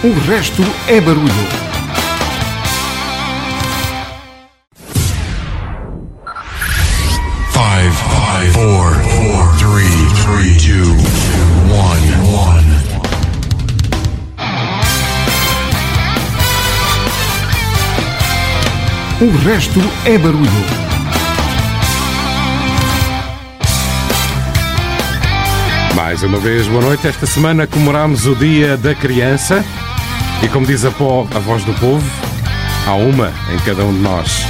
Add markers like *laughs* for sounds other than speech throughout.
O resto é barulho. Five, five, four, four, three, three, two, one, one. O resto é barulho. Mais uma vez, boa noite. Esta semana comemoramos o Dia da Criança e, como diz a, po- a voz do povo, há uma em cada um de nós.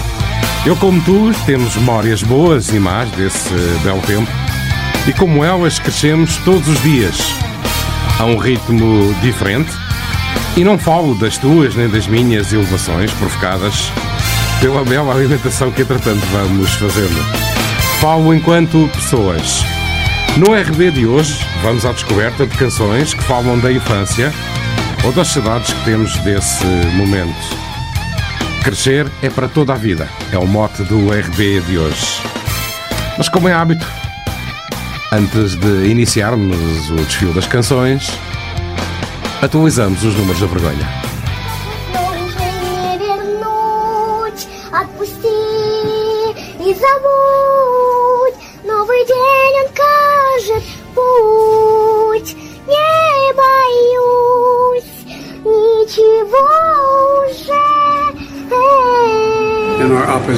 Eu, como tu, temos memórias boas e más desse belo tempo e, como elas, crescemos todos os dias a um ritmo diferente. E não falo das tuas nem das minhas elevações provocadas pela bela alimentação que, entretanto, vamos fazendo. Falo enquanto pessoas. No RB de hoje, vamos à descoberta de canções que falam da infância ou das que temos desse momento. Crescer é para toda a vida, é o mote do RB de hoje. Mas como é hábito, antes de iniciarmos o desfile das canções, atualizamos os números da vergonha.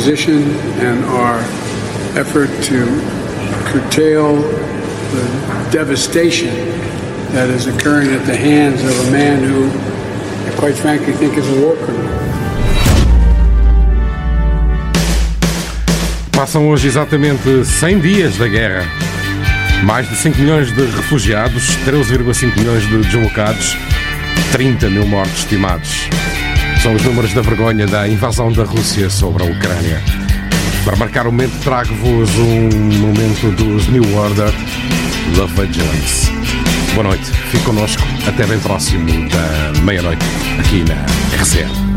Opposition and our effort to curtail the devastation that is occurring at the hands of a man who, I quite frankly, think is a war criminal. Passam hoje exatamente 100 dias da guerra. Mais de 5 milhões de refugiados, 13,5 milhões de deslocados, 30 mil mortos estimados. São os números da vergonha da invasão da Rússia sobre a Ucrânia. Para marcar o momento, trago-vos um momento dos New Order, Love Vigilance. Boa noite, fique connosco até bem próximo da meia-noite, aqui na RCN.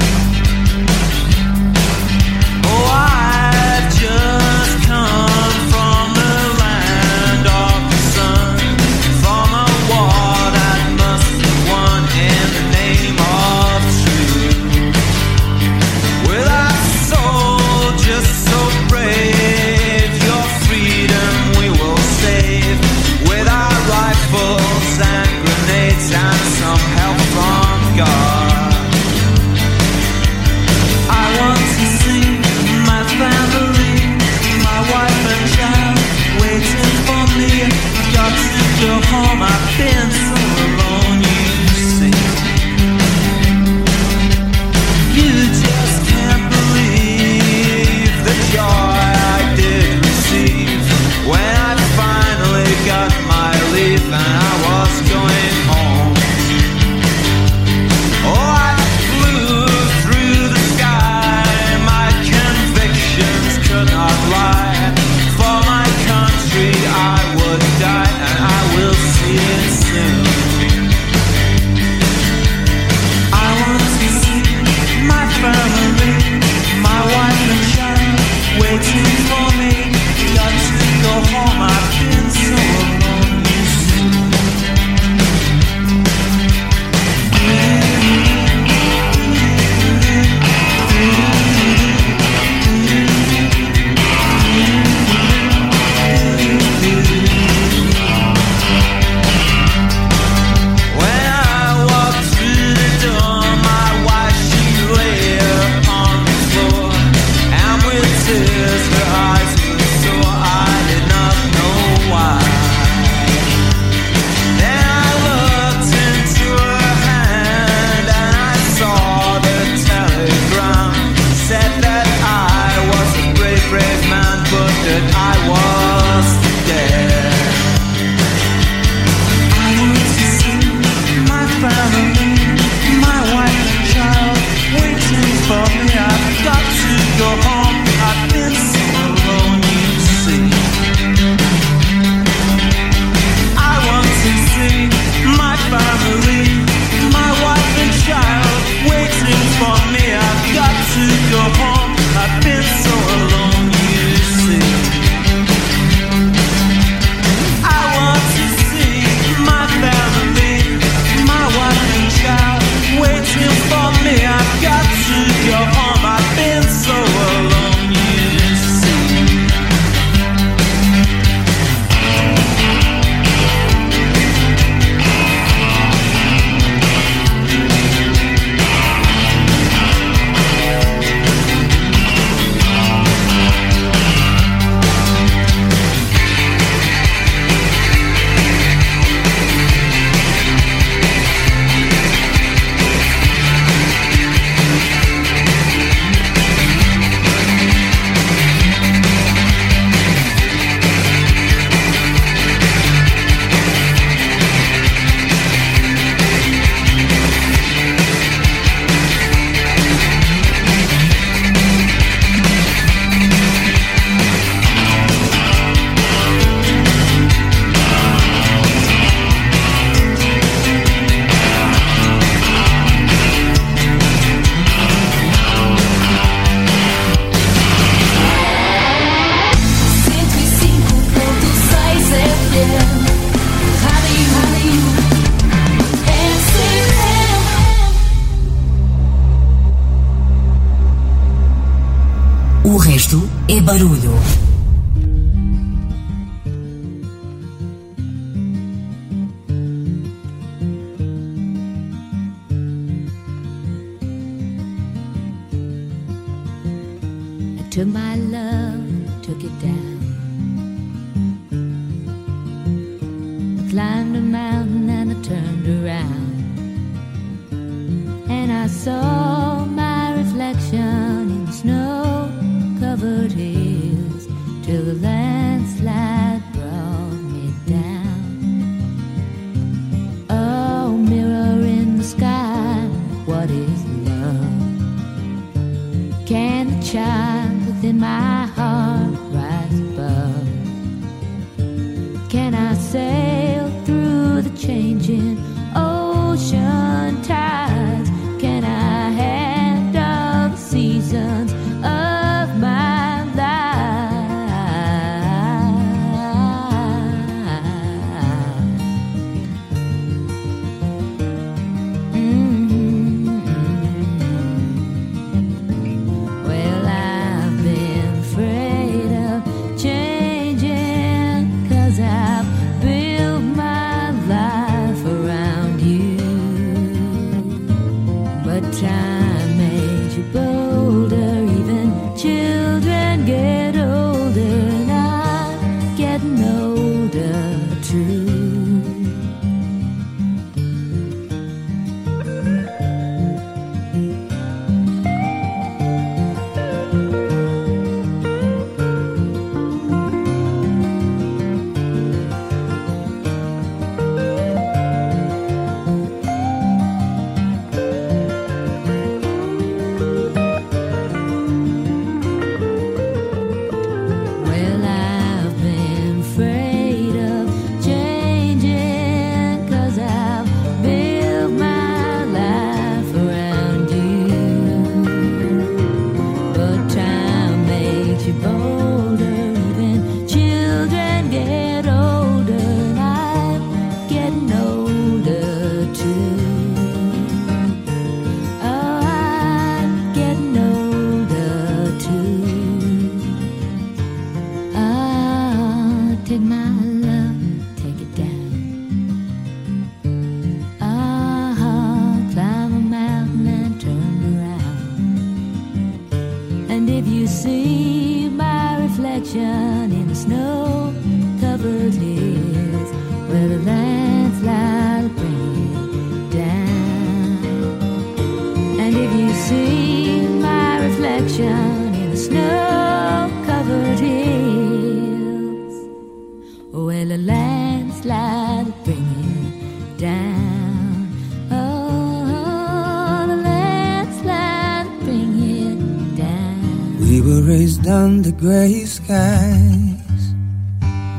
Gray skies,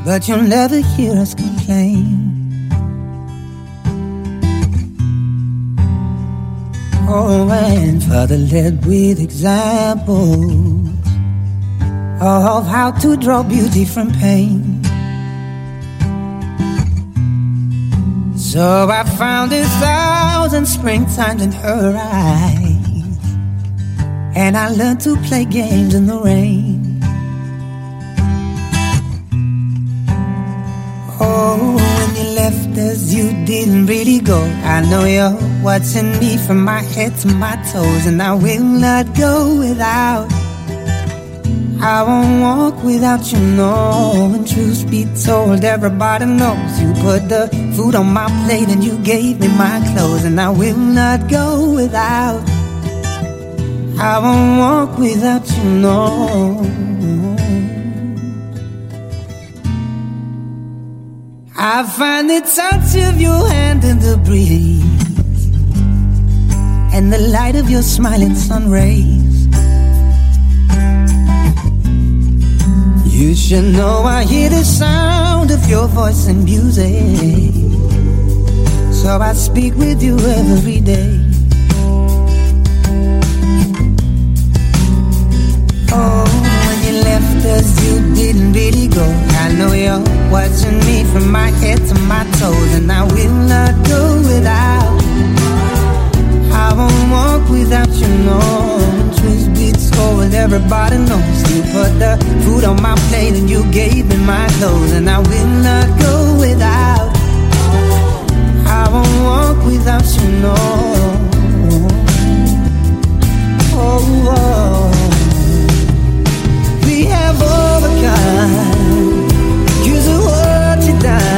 but you'll never hear us complain. Oh, and Father led with examples of how to draw beauty from pain. So I found a thousand springtimes in her eyes, and I learned to play games in the rain. Didn't really go. I know you're watching me from my head to my toes, and I will not go without. I won't walk without you, no. And truth be told, everybody knows you put the food on my plate and you gave me my clothes, and I will not go without. I won't walk without you, no. I find the touch of your hand in the breeze and the light of your smiling sun rays. You should know I hear the sound of your voice and music. So I speak with you every day. Us, you didn't really go. I know you're watching me from my head to my toes, and I will not go without. I won't walk without you, no. Truth be told everybody knows you put the food on my plate and you gave me my clothes, and I will not go without. I won't walk without you, no. Oh, oh. Overcome. Use the word to die,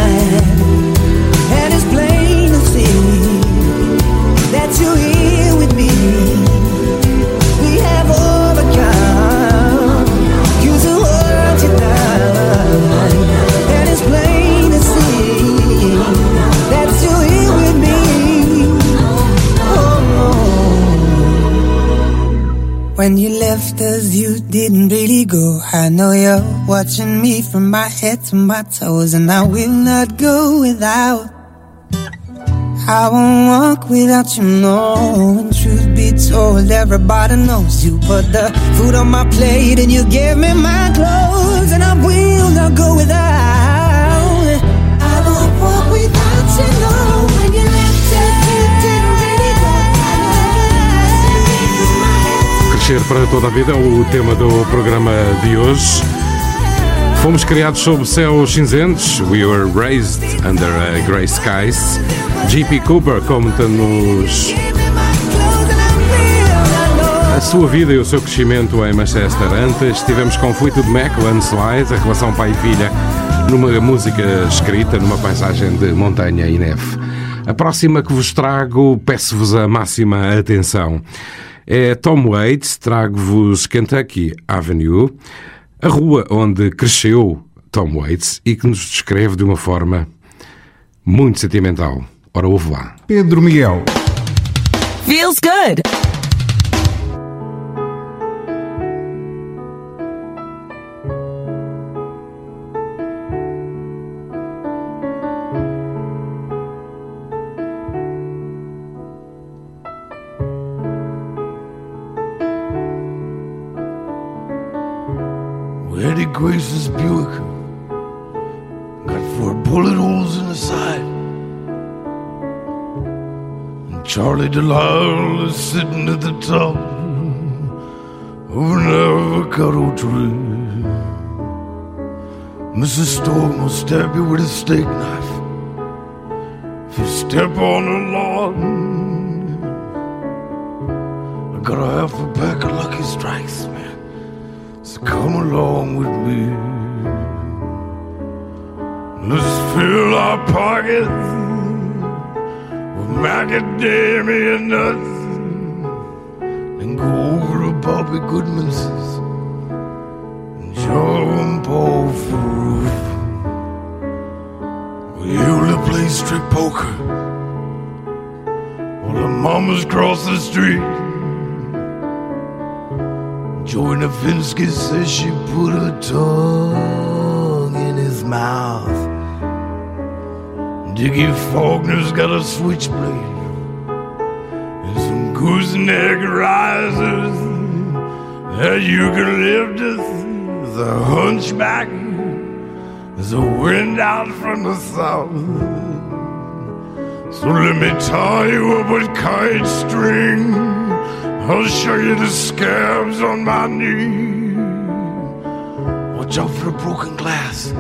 When you left us, you didn't really go. I know you're watching me from my head to my toes, and I will not go without. I won't walk without you, no. And truth be told, everybody knows you put the food on my plate and you gave me my clothes, and I will not go without. Crescer para toda a vida é o tema do programa de hoje. Fomos criados sob céus cinzentos. We were raised under uh, grey skies. G.P. Cooper conta-nos a sua vida e o seu crescimento em Manchester. Antes tivemos com Fleetwood Mac, Landslide, a relação pai e filha, numa música escrita numa paisagem de montanha e neve. A próxima que vos trago, peço-vos a máxima atenção. É Tom Waits, trago-vos Kentucky Avenue, a rua onde cresceu Tom Waits e que nos descreve de uma forma muito sentimental. Ora, ouve lá. Pedro Miguel. Feels good. Charlie Delisle is sitting at the top of an avocado tree. Mrs. Storm will stab you with a steak knife if you step on the lawn. I got a half a pack of Lucky Strikes, man. So come along with me. Let's fill our pockets macadamia nuts and go over to Bobby Goodman's and jump off the roof. To play strip poker while the mamas cross the street. Joanna Finsky says she put her tongue in his mouth. Dickie Faulkner's got a switchblade and some gooseneck risers that you can lift as a hunchback as a wind out from the south. So let me tie you up with kite string. I'll show you the scabs on my knee. Watch out for the broken glass.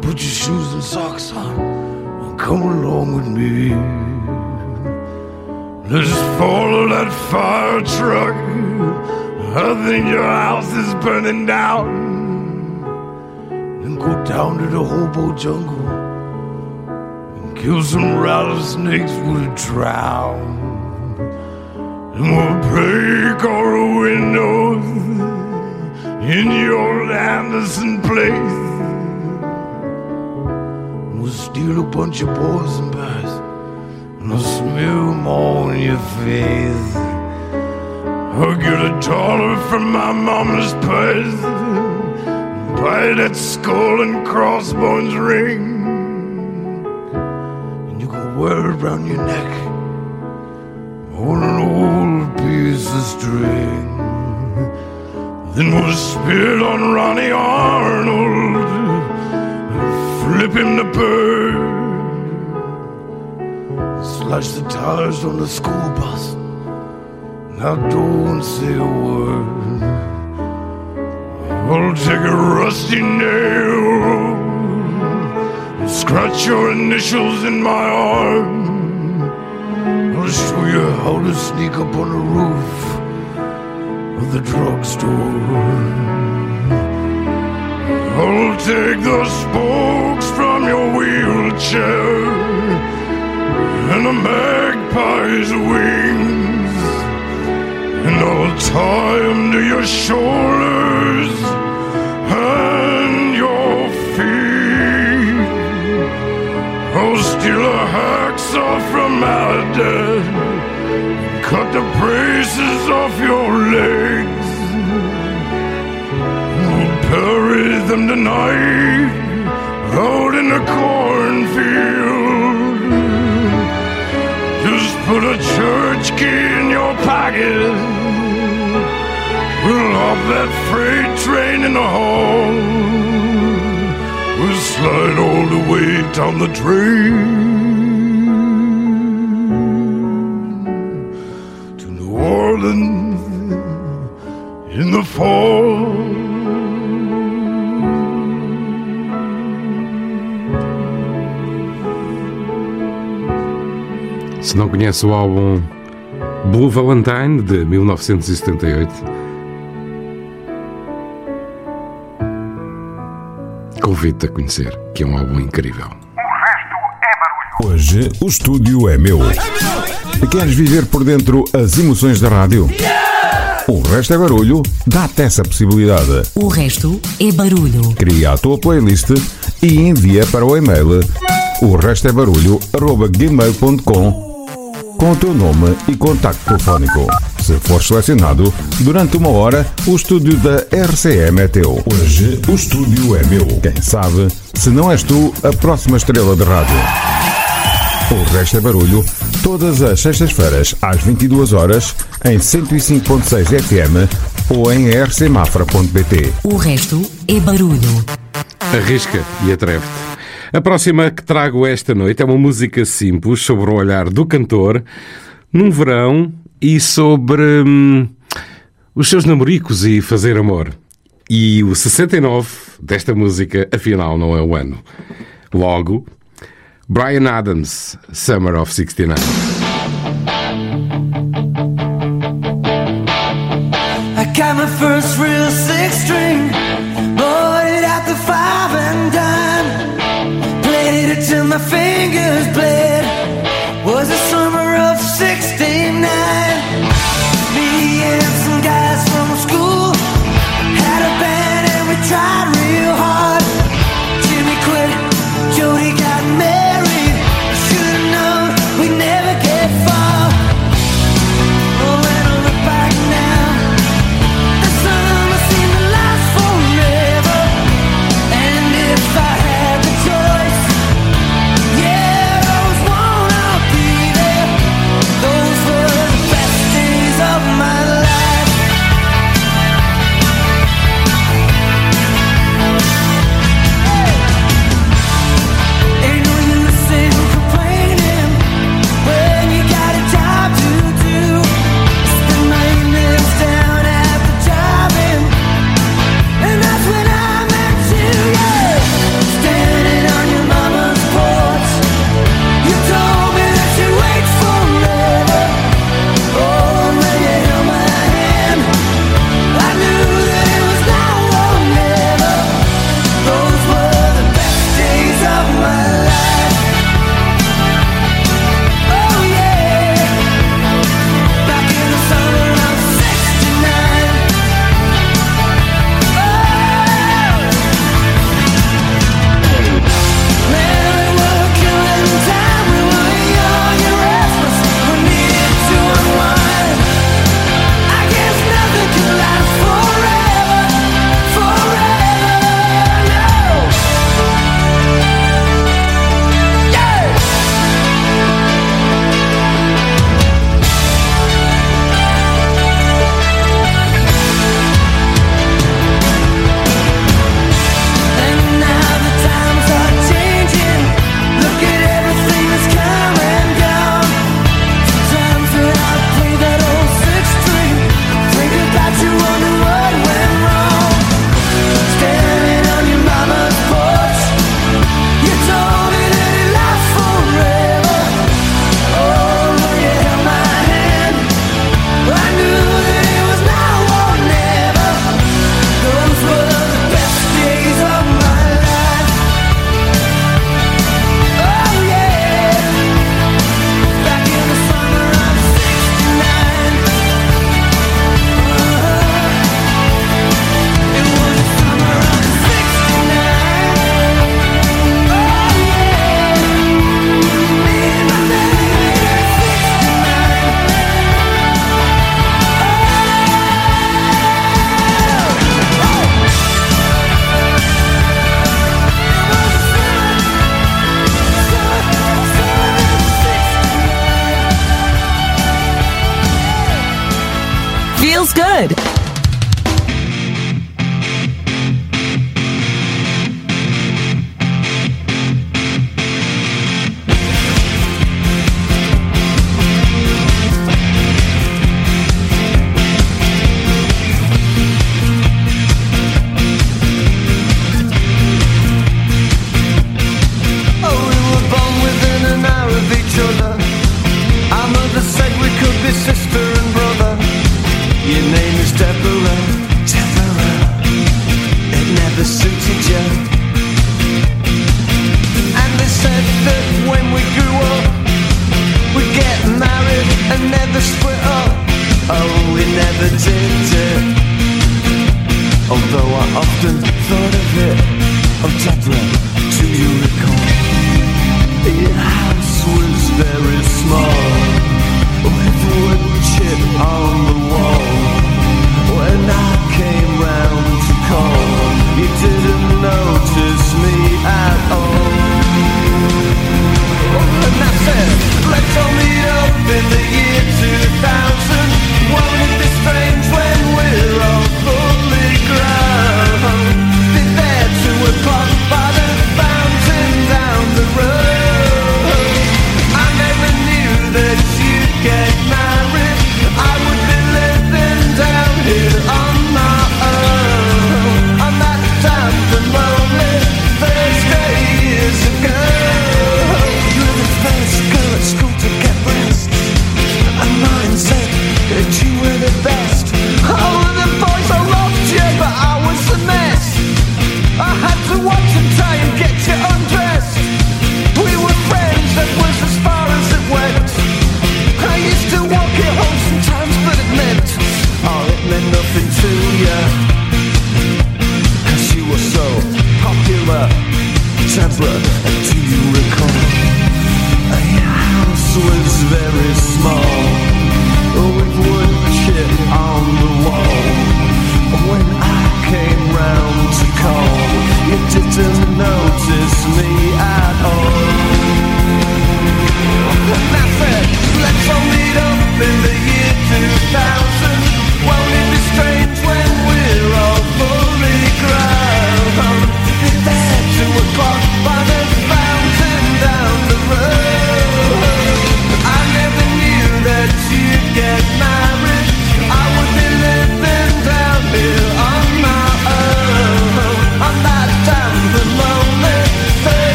Put your shoes and socks on. Come along with me. Let's follow that fire truck. I think your house is burning down. And go down to the hobo jungle. And kill some rattlesnakes with a trowel. And we'll break all the windows in your Anderson place. We'll steal a bunch of poison bears and I'll smear them all in your face. I'll get a dollar from my mama's purse and buy that skull and crossbones ring. And you can wear it around your neck on an old piece of string. Then we'll spit on Ronnie Arnold, flip him the bird, slash the tires on the school bus. Now don't say a word. I'll take a rusty nail and scratch your initials in my arm. I'll show you how to sneak up on the roof of the drugstore. I'll take the spokes your wheelchair and a magpie's wings, and I'll tie 'em to your shoulders and your feet. I'll steal a hacksaw from my dad cut the braces off your legs. I'll bury them tonight out in the cornfield. Just put a church key in your pocket. We'll hop that freight train in the hall. We'll slide all the way down the drain to New Orleans in the fall. Se não conhece o álbum Blue Valentine de 1978, convido-te a conhecer, que é um álbum incrível. Hoje o estúdio é meu. Queres viver por dentro as emoções da rádio? O resto é barulho, dá-te essa possibilidade. O resto é barulho. Cria a tua playlist e envia para o e-mail o resto é barulho arroba gmail.com com o teu nome e contacto telefónico. Se for selecionado, durante uma hora, o estúdio da RCM é teu. Hoje o estúdio é meu. Quem sabe, se não és tu, a próxima estrela de rádio. O resto é barulho, todas as sextas-feiras às 22 horas em 105.6 FM ou em rcmafra.pt. O resto é barulho. Arrisca e atreve-te. A próxima que trago esta noite é uma música simples sobre o olhar do cantor num verão e sobre hum, os seus namoricos e fazer amor. E o 69 desta música, afinal, não é o ano. Logo, Brian Adams, Summer of 69. I got my first real six string, it the five my fingers bled. Was the summer of '69. Me and some guys from school had a band and we tried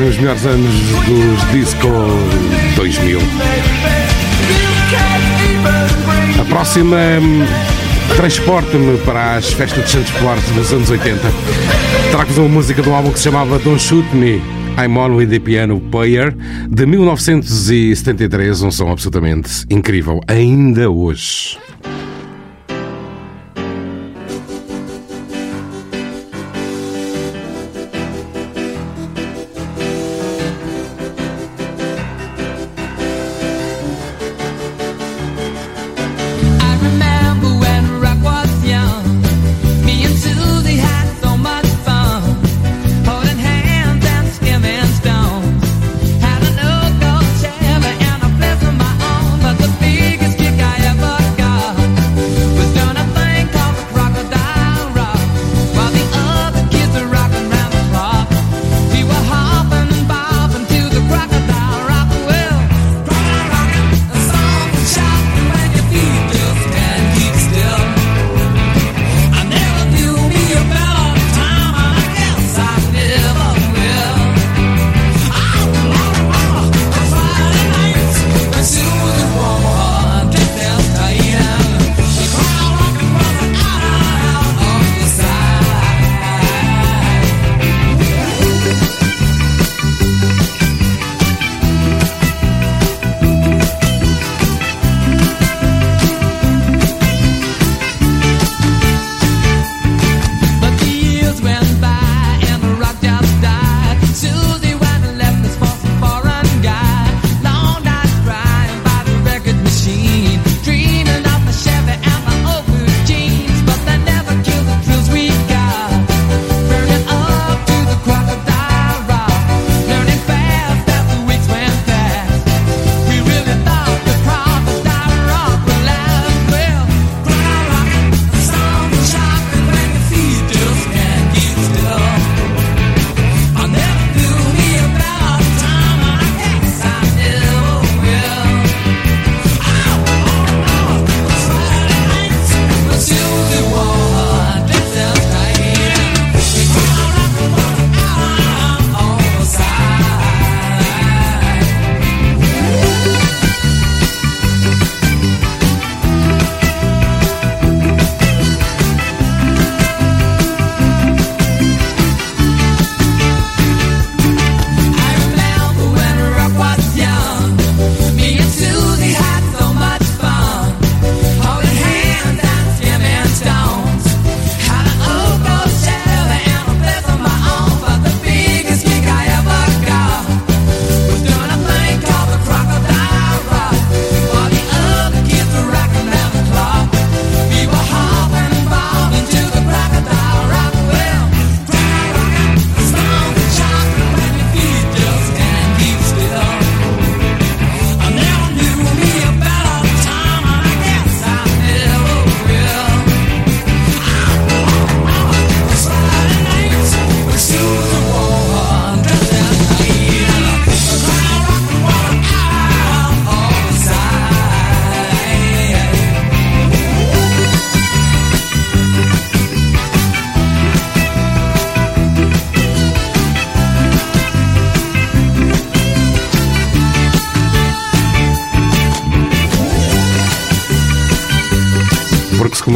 ficarem os melhores anos dos Disco 2000. A próxima hum, transporta-me para as festas de Santos Polares dos anos 80. Trago-vos uma música do álbum que se chamava Don't Shoot Me. I'm On With The Piano Player de 1973, um som absolutamente incrível, ainda hoje.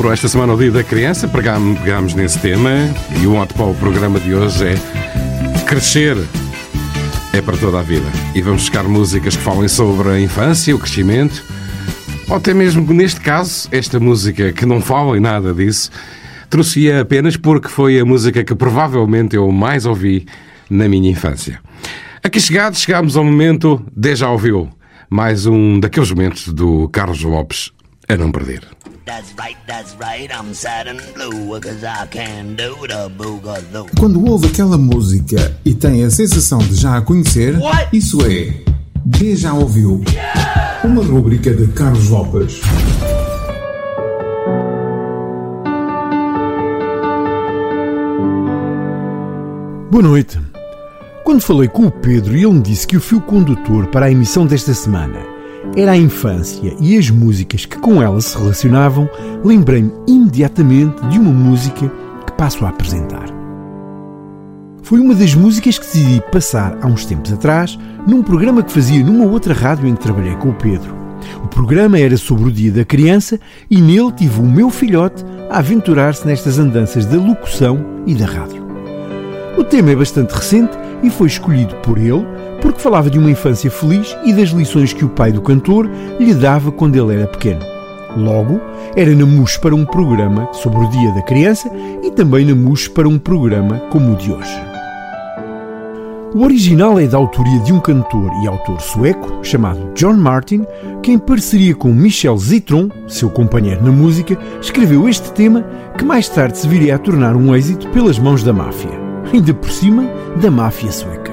Comemorou esta semana o Dia da Criança, pegámos, pegámos nesse tema e o mote para o programa de hoje é Crescer é para toda a vida. E vamos buscar músicas que falem sobre a infância, o crescimento, ou até mesmo, neste caso, esta música que não fala em nada disso, trouxe-a apenas porque foi a música que provavelmente eu mais ouvi na minha infância. Aqui chegados, chegámos ao momento Deja Ouviu, mais um daqueles momentos do Carlos Lopes a não perder. That's right, that's right, I'm sad and blue, cause I can do the boogaloo. Quando ouve aquela música e tem a sensação de já a conhecer, isso é De Já Ouviu. Uma rúbrica de Carlos Lopes. Boa noite. Quando falei com o Pedro e ele me disse que o fio condutor para a emissão desta semana era a infância e as músicas que com ela se relacionavam, lembrei-me imediatamente de uma música que passo a apresentar. Foi uma das músicas que decidi passar há uns tempos atrás num programa que fazia numa outra rádio em que trabalhei com o Pedro. O programa era sobre o Dia da Criança e nele tive o meu filhote a aventurar-se nestas andanças da locução e da rádio. O tema é bastante recente e foi escolhido por ele porque falava de uma infância feliz e das lições que o pai do cantor lhe dava quando ele era pequeno. Logo, era namus para um programa sobre o Dia da Criança e também namus para um programa como o de hoje. O original é da autoria de um cantor e autor sueco chamado John Martin, que em parceria com Michel Zitron, seu companheiro na música, escreveu este tema que mais tarde se viria a tornar um êxito pelas mãos da máfia. Ainda por cima, da máfia sueca.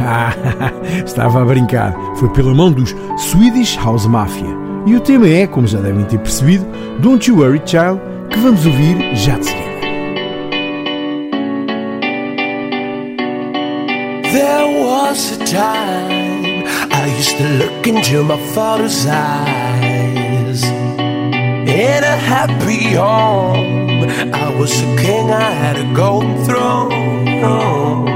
Ah, *laughs* estava a brincar. Foi pela mão dos Swedish House Mafia. E o tema é, como já devem ter percebido, Don't You Worry Child, que vamos ouvir já de seguida. There was a time I used to look into my father's eyes. In a happy home, I was a king, I had a golden throne.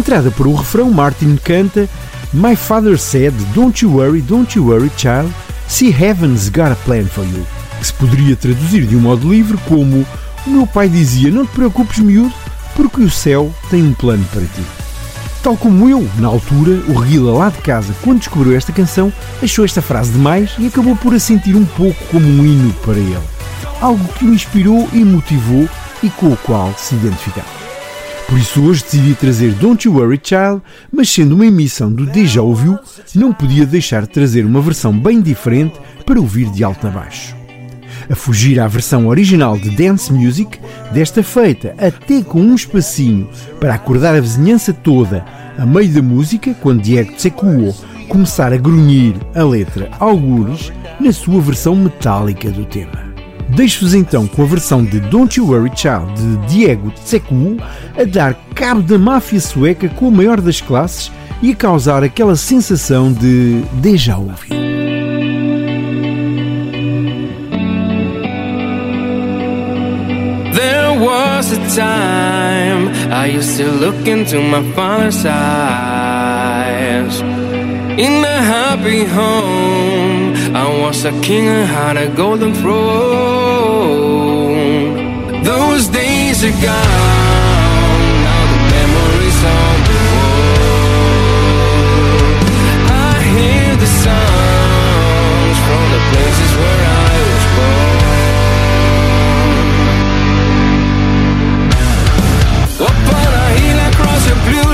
entrada para o refrão, Martin canta My father said, Don't you worry, don't you worry, child. See, heaven's got a plan for you. Que se poderia traduzir de um modo livre como O meu pai dizia, não te preocupes, miúdo, porque o céu tem um plano para ti. Tal como eu, na altura, o Reguila lá de casa, quando descobriu esta canção, achou esta frase demais e acabou por a sentir um pouco como um hino para ele. Algo que o inspirou e motivou e com o qual se identificava. Por isso hoje decidi trazer Don't You Worry Child, mas sendo uma emissão do Deja Ouviu, não podia deixar de trazer uma versão bem diferente para ouvir de alto a baixo. A fugir à versão original de Dance Music, desta feita até com um espacinho para acordar a vizinhança toda a meio da música, quando Diego Tsecuo começar a grunhir a letra algures na sua versão metálica do tema. Deixo-vos então com a versão de Don't You Worry Child de Diego Tsecuo a dar cabo da máfia sueca com a maior das classes e a causar aquela sensação de déjà. There was a time I used to look into my father's eyes. In a happy home, I was a king and had a golden throne. Those days are gone, now the memories on the wall. I hear the songs from the places where I was born. Upon a hill across a blue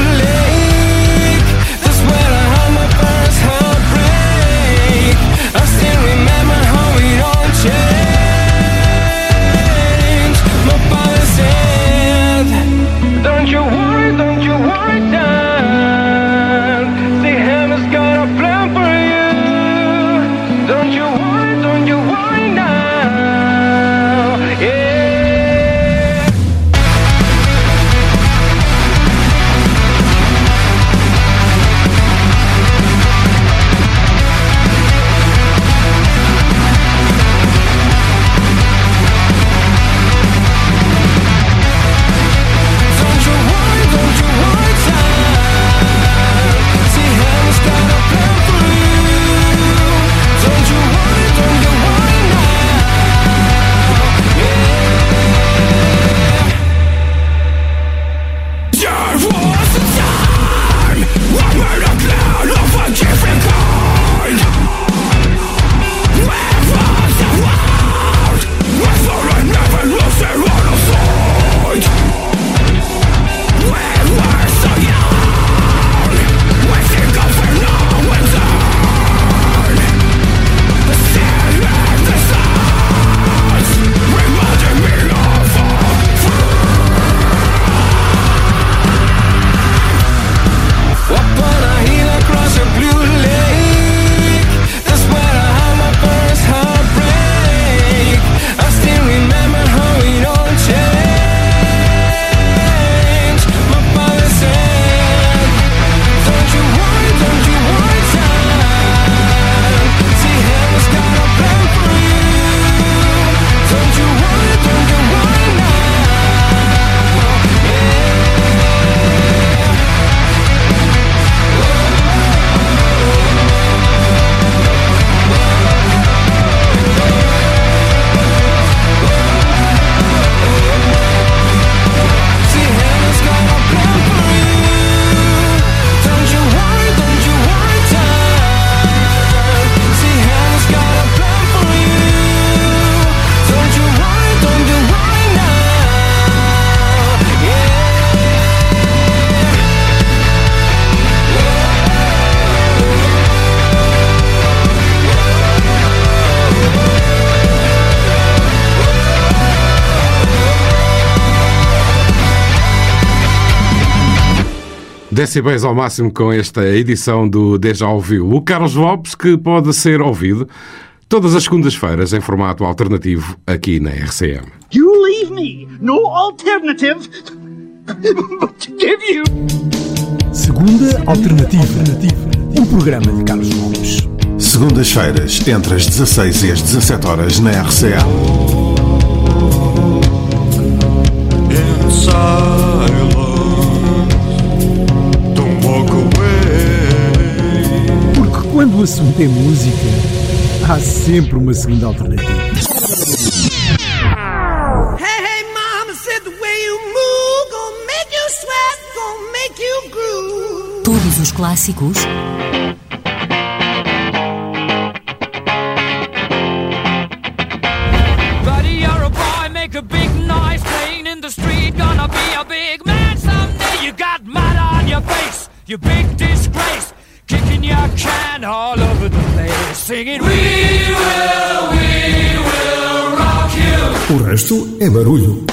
you Decibéis ao máximo com esta edição do Deja Ouviu. O Carlos Lopes, que pode ser ouvido todas as segundas-feiras em formato alternativo aqui na RCM. You leave me no alternative but to give you. Segunda Alternativa. Um programa de Carlos Lopes. Segundas-feiras, entre as 16 e as 17 horas na RCA. In quando o assunto é música, há sempre uma segunda alternativa. Hey, hey, mama said the way you move gonna make you sweat, gonna make you groove. Todos os clássicos Buddy, you're singing, We will, we will rock you. O resto é barulho.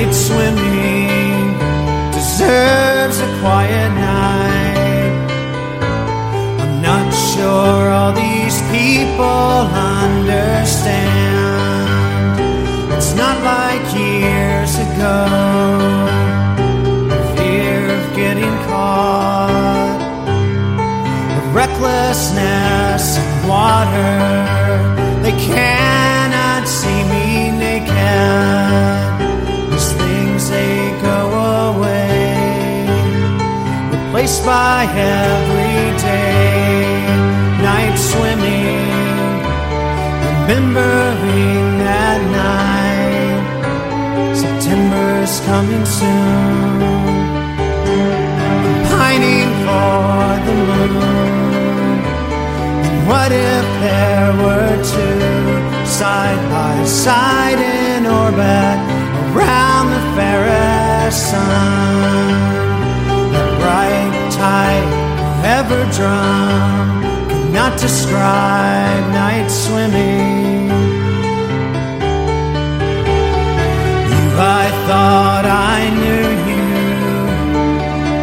Night swimming deserves a quiet night. I'm not sure all these people by everyday night swimming, remembering that night. September's coming soon. Pining for the moon. And what if there were two side by side in orbit around the fairest sun? Tide ever drum cannot describe night swimming. You, I thought I knew you.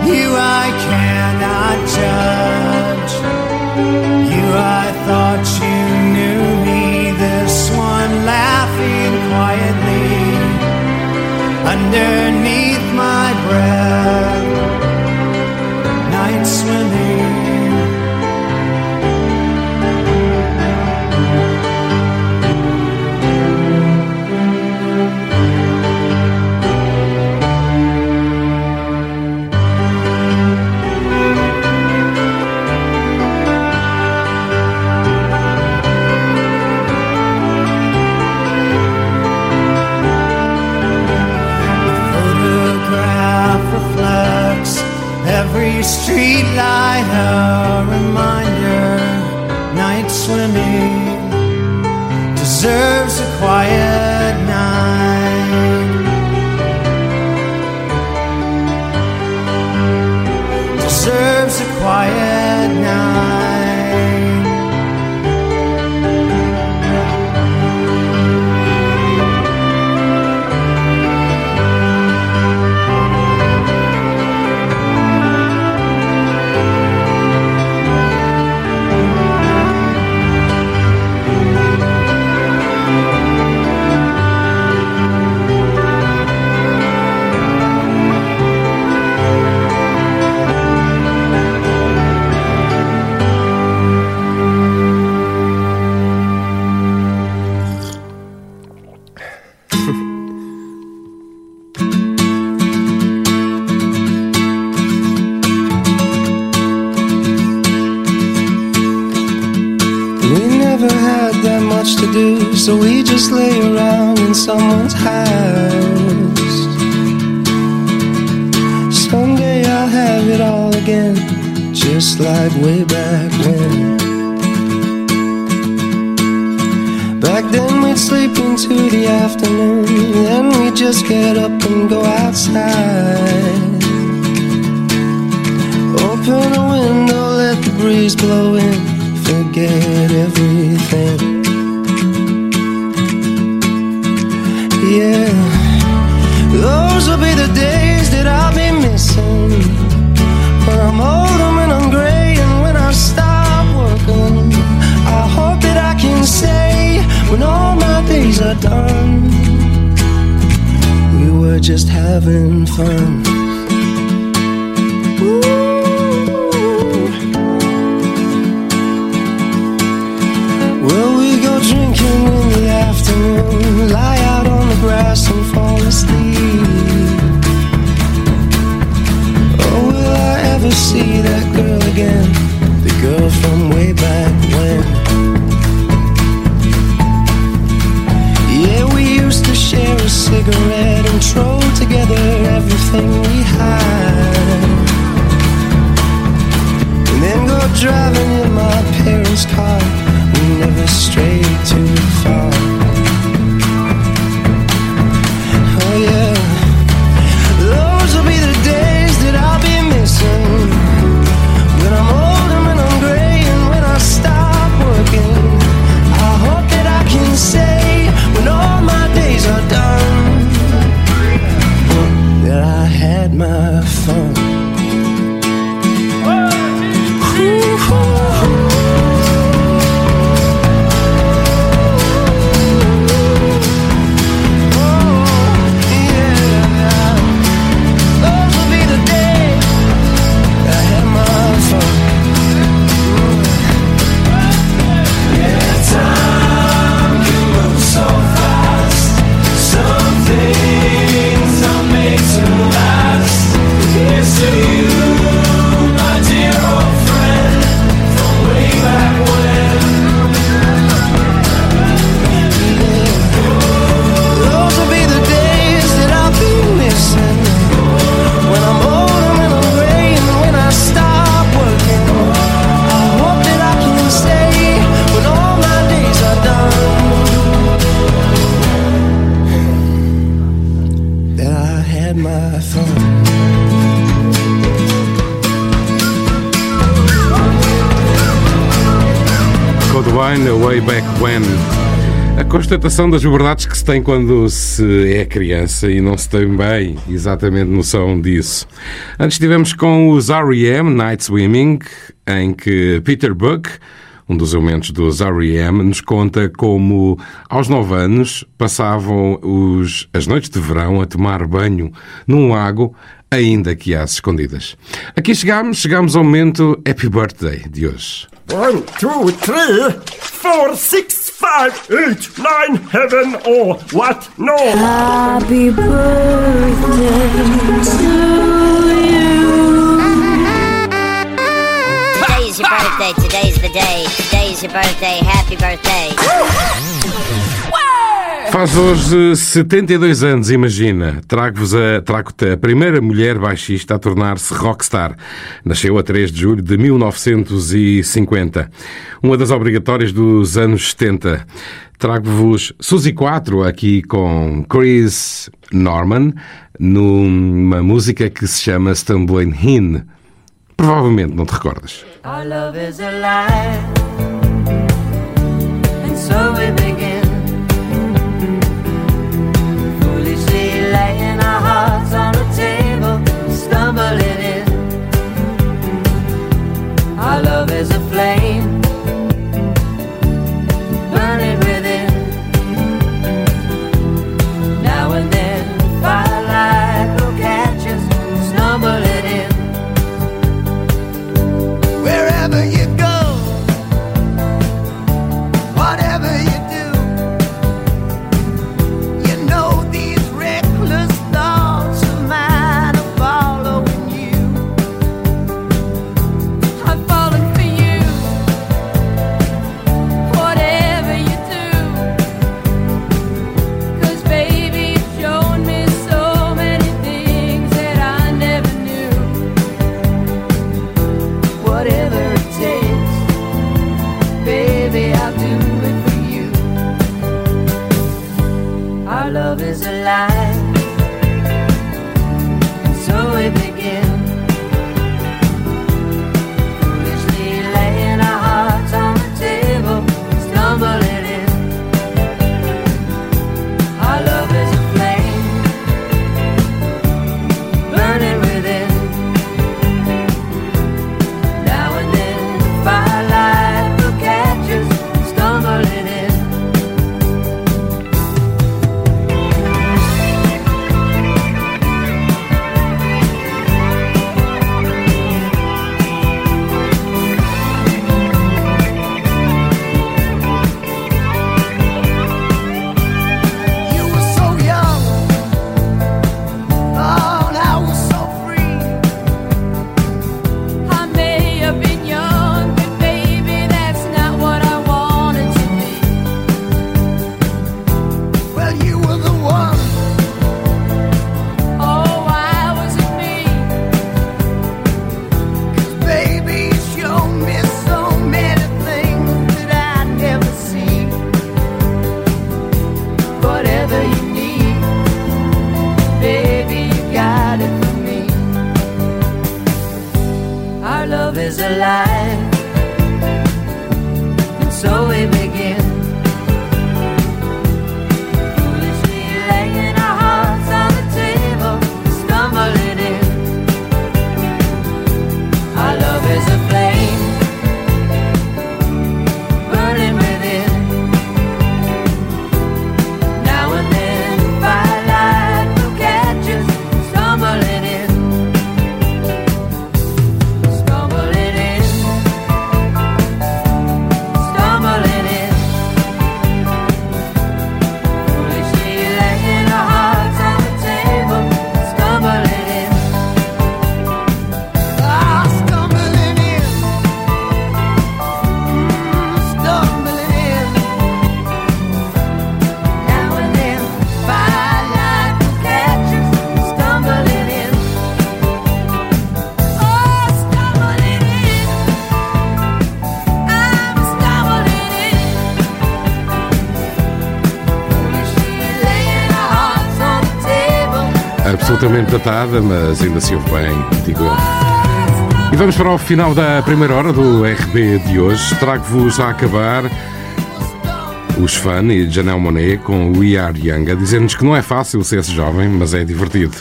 You, I cannot judge. You, I thought you knew me. This one laughing quietly underneath my breath when every street light a reminder night swimming deserves a quiet So we just lay around in someone's house. Someday I'll have it all again, just like way back when. Back then we'd sleep into the afternoon, then we'd just get up and go outside. Open a window, let the breeze blow in, forget everything. Yeah, those will be the days that I'll be missing. When I'm old and when I'm gray and when I stop working. I hope that I can say when all my days are done, we were just having fun. Well, we go drinking in the afternoon, lie out grass and fall asleep. Oh, will I ever see that girl again? The girl from way back when. Yeah, we used to share a cigarette and throw together everything we had. And then go driving in my parents' car. We never strayed too far. Back When. A constatação das liberdades que se tem quando se é criança e não se tem bem exatamente noção disso. Antes estivemos com os R.E.M. Night Swimming, em que Peter Buck, um dos elementos dos R.E.M., nos conta como aos 9 anos passavam os, as noites de verão a tomar banho num lago, ainda que às escondidas. Aqui chegamos, chegamos ao momento Happy Birthday de hoje. One, two, three, four, six, five, eight, nine, heaven or what? No. Happy birthday to you. Today's your birthday, today's the day. Today's your birthday, happy birthday. Faz hoje 72 anos, imagina. Trago-vos a, trago-te a primeira mulher baixista a tornar-se rockstar. Nasceu a 3 de julho de 1950. Uma das obrigatórias dos anos 70. Trago-vos Suzy 4 aqui com Chris Norman numa música que se chama Stumbling In. Provavelmente não te recordas. Our love is alive, Absolutamente datada, mas ainda se ouve bem, digo eu. E vamos para o final da primeira hora do RB de hoje. Trago-vos a acabar os Fun e Janelle Monet com We Are Young, a dizer-nos que não é fácil ser-se jovem, mas é divertido.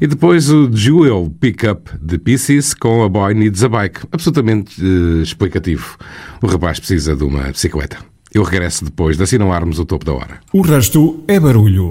E depois o Jewel Pickup de Pieces com A Boy Needs a Bike, absolutamente eh, explicativo. O rapaz precisa de uma bicicleta. Eu regresso depois de assinalarmos o topo da hora. O resto é barulho.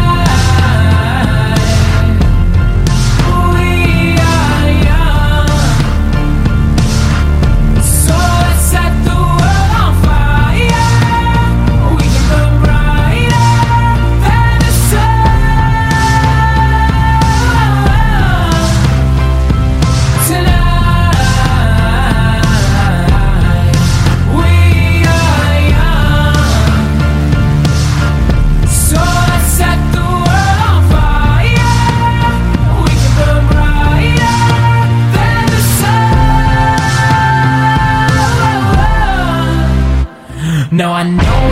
No, I know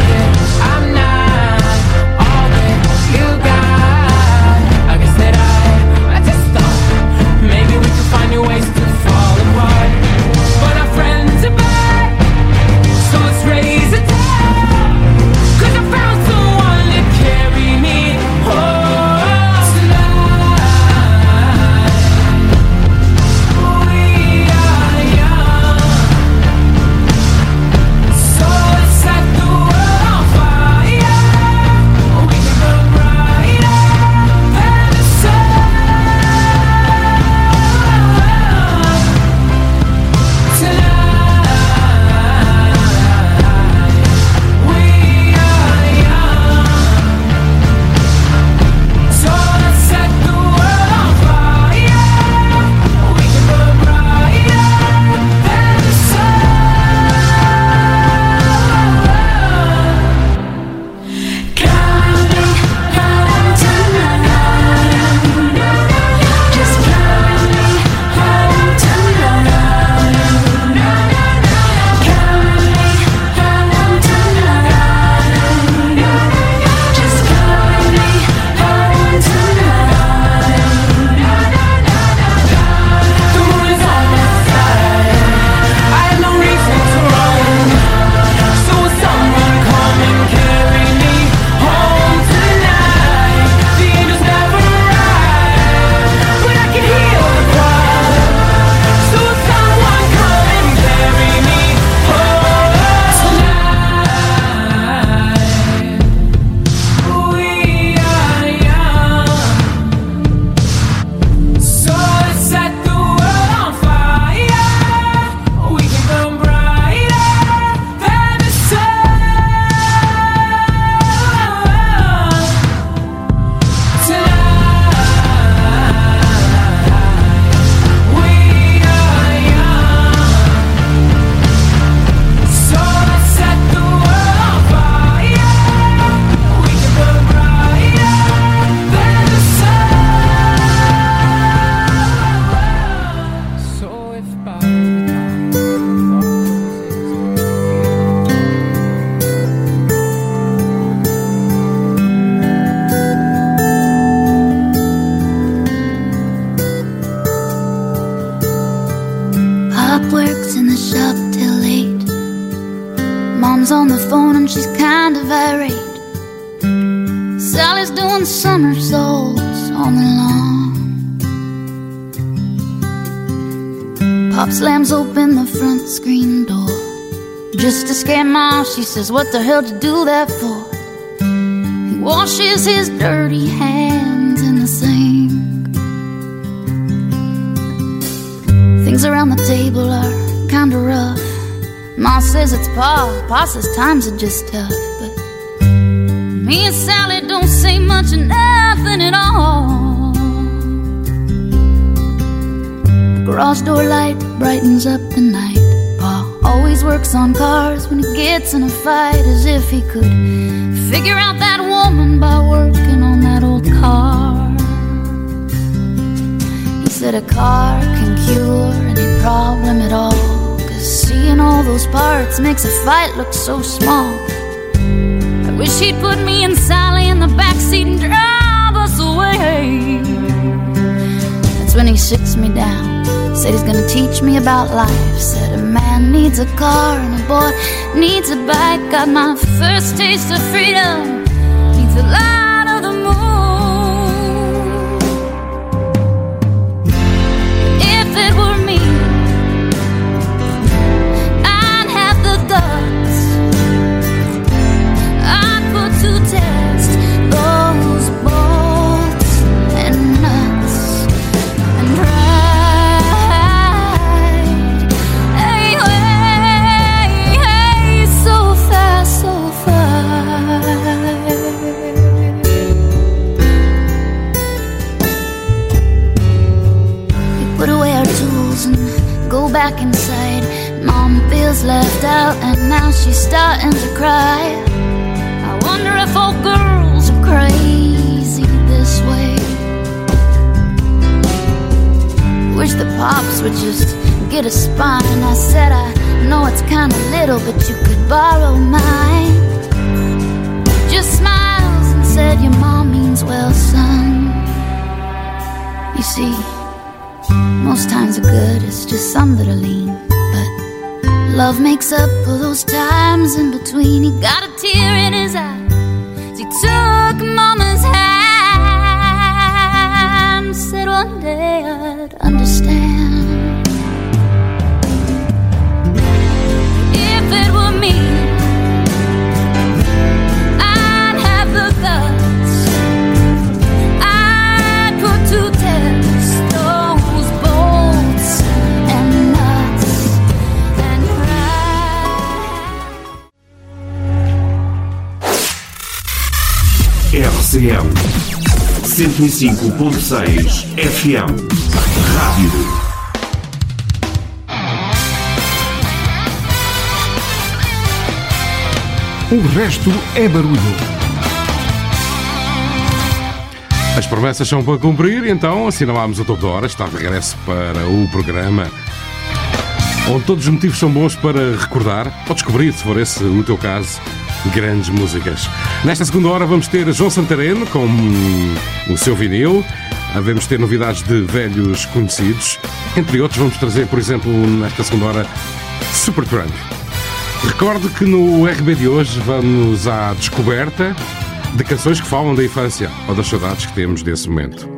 says, What the hell you do that for? He washes his dirty hands in the sink. Things around the table are kinda rough. Ma says it's Pa, Pa says times are just tough. But me and Sally don't say much of nothing at all. The garage door light brightens up the night. Pa always works on cars when he gets in a fight, as if he could figure out that woman by working on that old car. He said a car can cure any problem at all. Cause seeing all those parts makes a fight look so small. I wish he'd put me and Sally in the backseat and drive us away. That's when he sits me down. Said he's gonna teach me about life. Said a man needs a car and a boy needs a bike. Got my first taste of freedom. Needs the light spine. I said, I know it's kinda little, but you could borrow mine. 105.6 FM Rádio. O resto é barulho. As promessas são para cumprir, então assinalámos o topo da hora, está de regresso para o programa onde todos os motivos são bons para recordar ou descobrir, se for esse o teu caso, grandes músicas. Nesta segunda hora vamos ter João Santareno com o seu vinil, vamos ter novidades de velhos conhecidos, entre outros vamos trazer, por exemplo, nesta segunda hora, Supertramp. Recordo que no RB de hoje vamos à descoberta de canções que falam da infância ou das saudades que temos desse momento.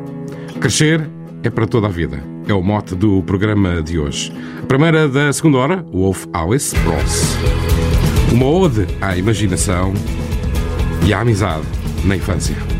Crescer é para toda a vida. É o mote do programa de hoje. A primeira da segunda hora, Wolf Alice Ross. Uma ode à imaginação e à amizade na infância.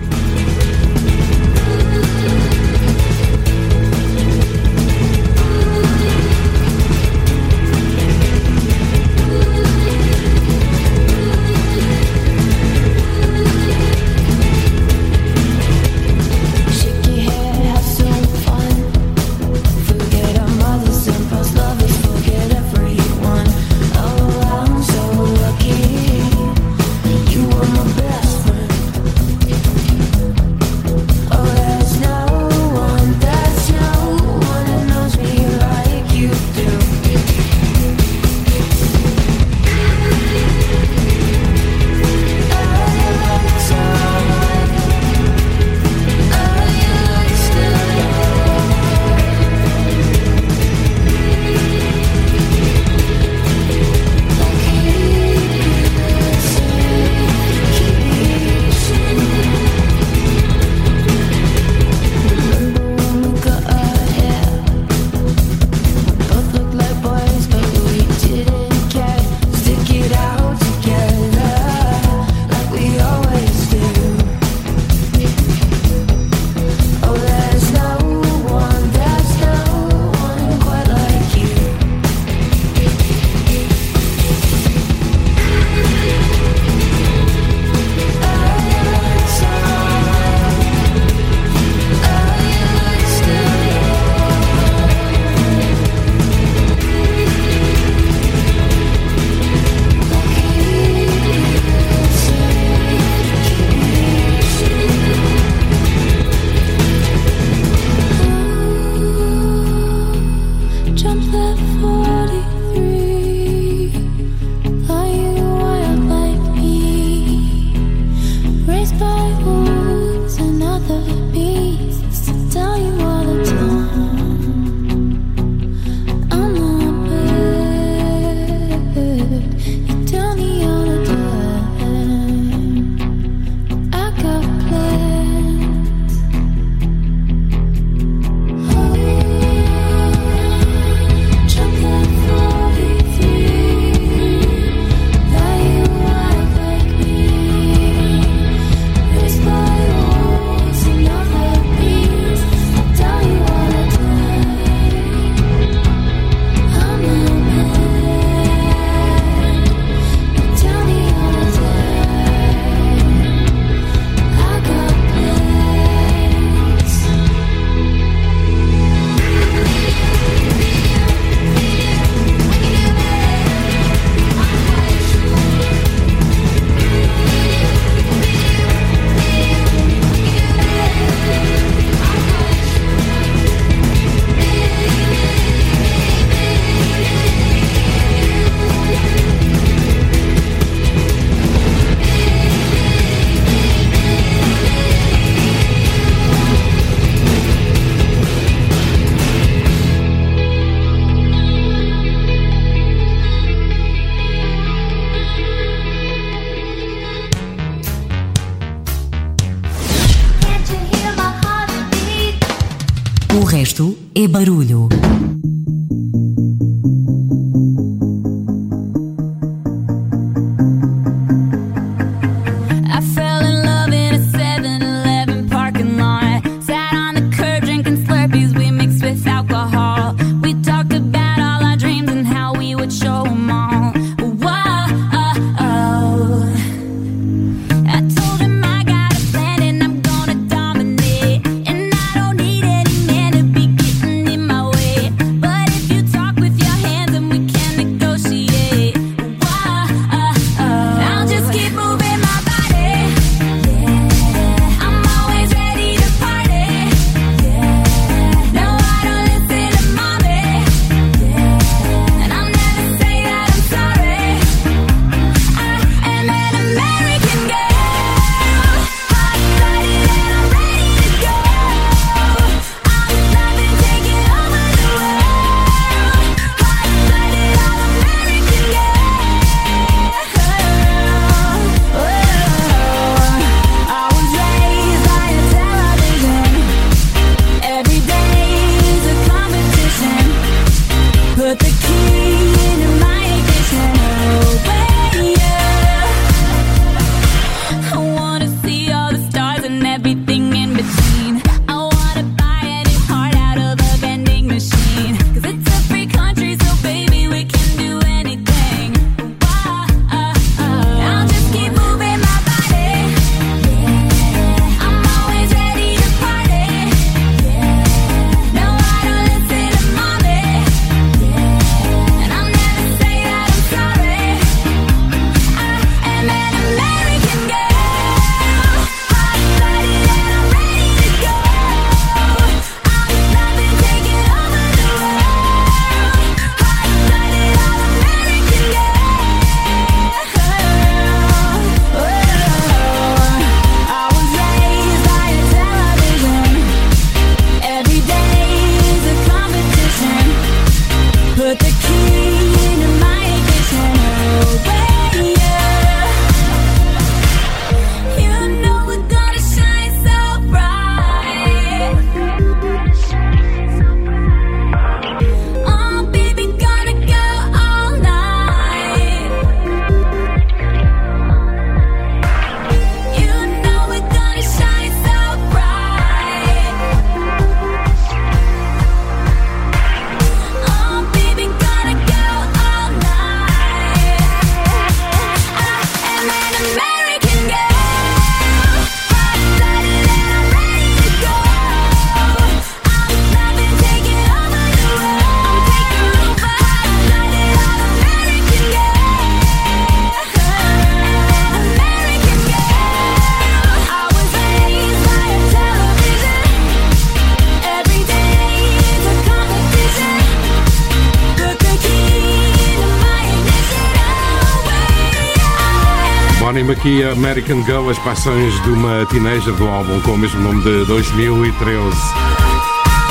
American Girl, as paixões de uma teenager do álbum com o mesmo nome de 2013.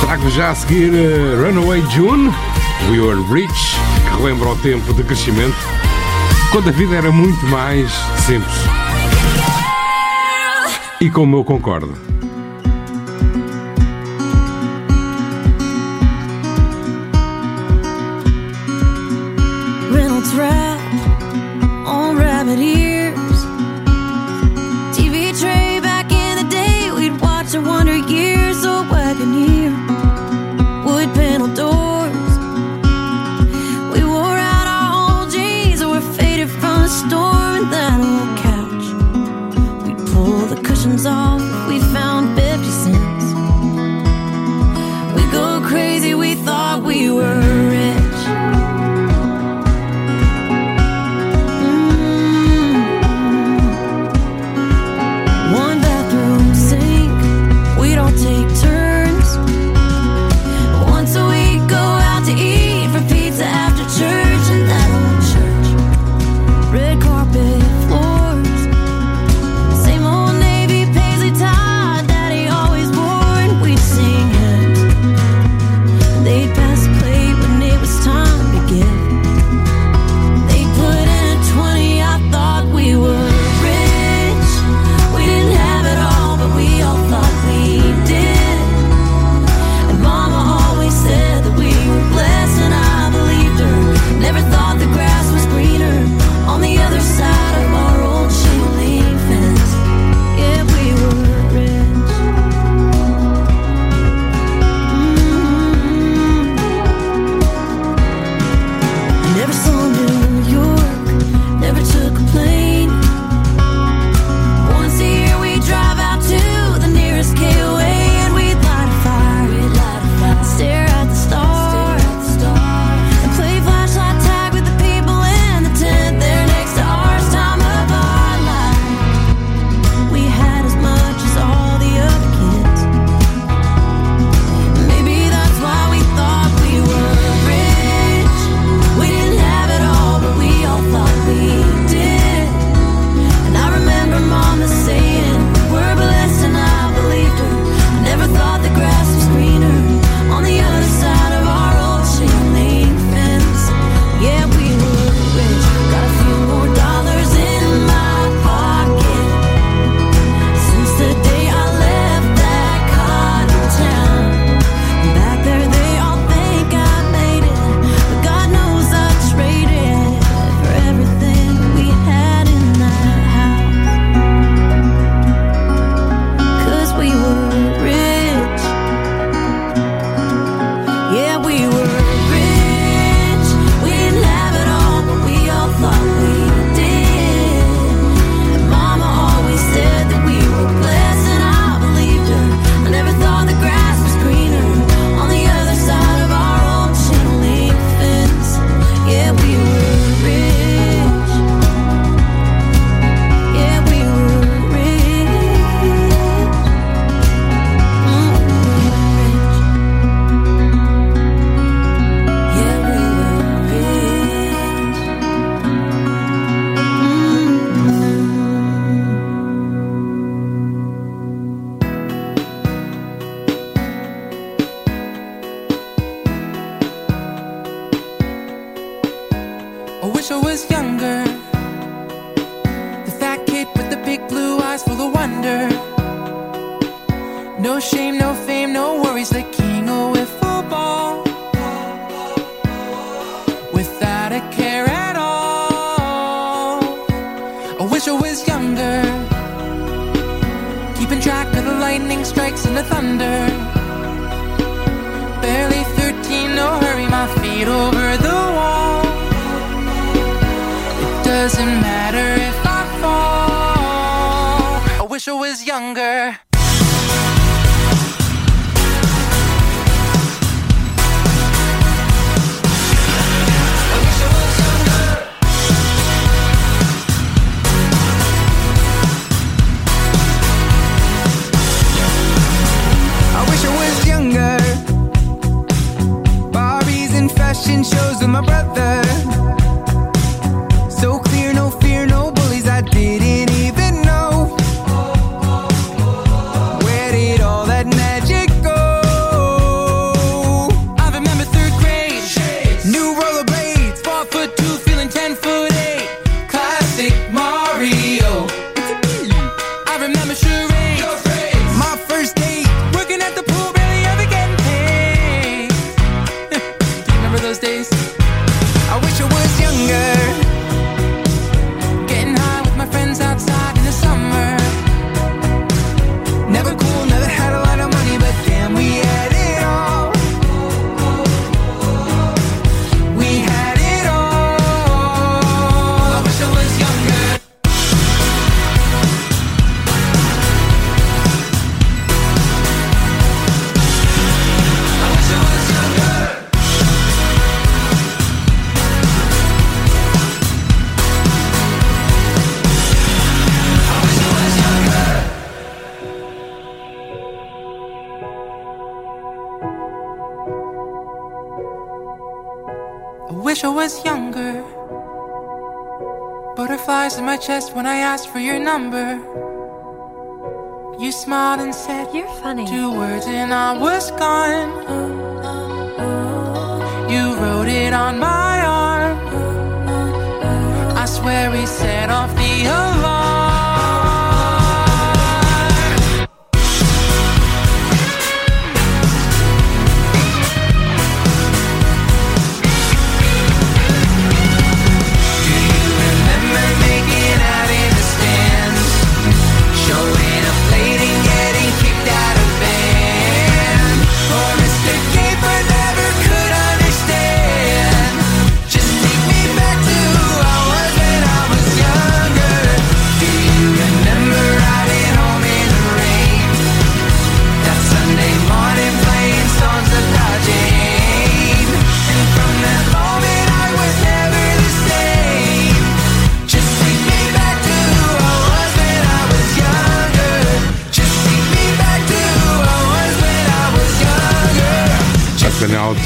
Trago já a seguir eh, Runaway June, We Were Rich, que relembra o tempo de crescimento, quando a vida era muito mais simples. E como eu concordo. Butterflies in my chest when I asked for your number. You smiled and said, You're funny. Two words and I was gone. You wrote it on my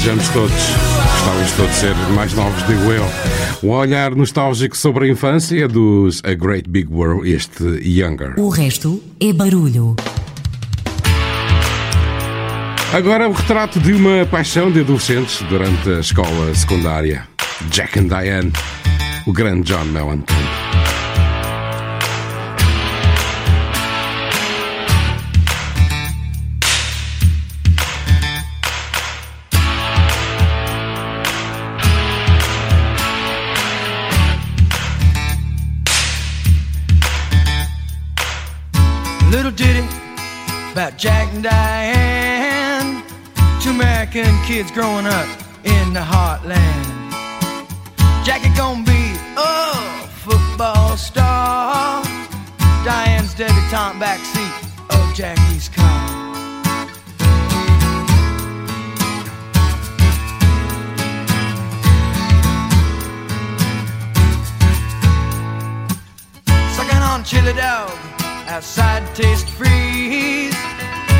Desejamos todos. Gostávamos todos de ser mais novos, digo eu. Um olhar nostálgico sobre a infância dos A Great Big World, este Younger. O resto é barulho. Agora o retrato de uma paixão de adolescentes durante a escola secundária. Jack and Diane, o grande John Mellencamp. Jack and Diane. Two American kids growing up in the heartland. Jackie gonna be a football star. Diane's debutante backseat of Jackie's car. Sucking on chili dog outside taste freeze.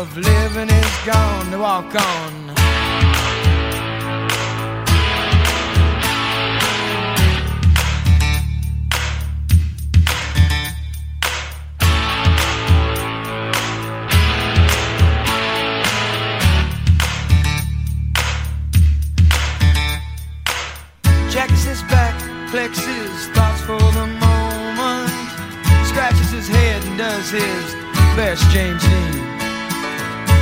of living is gone to walk on. Jacks his back, flexes his thoughts for the moment, scratches his head and does his best James Dean.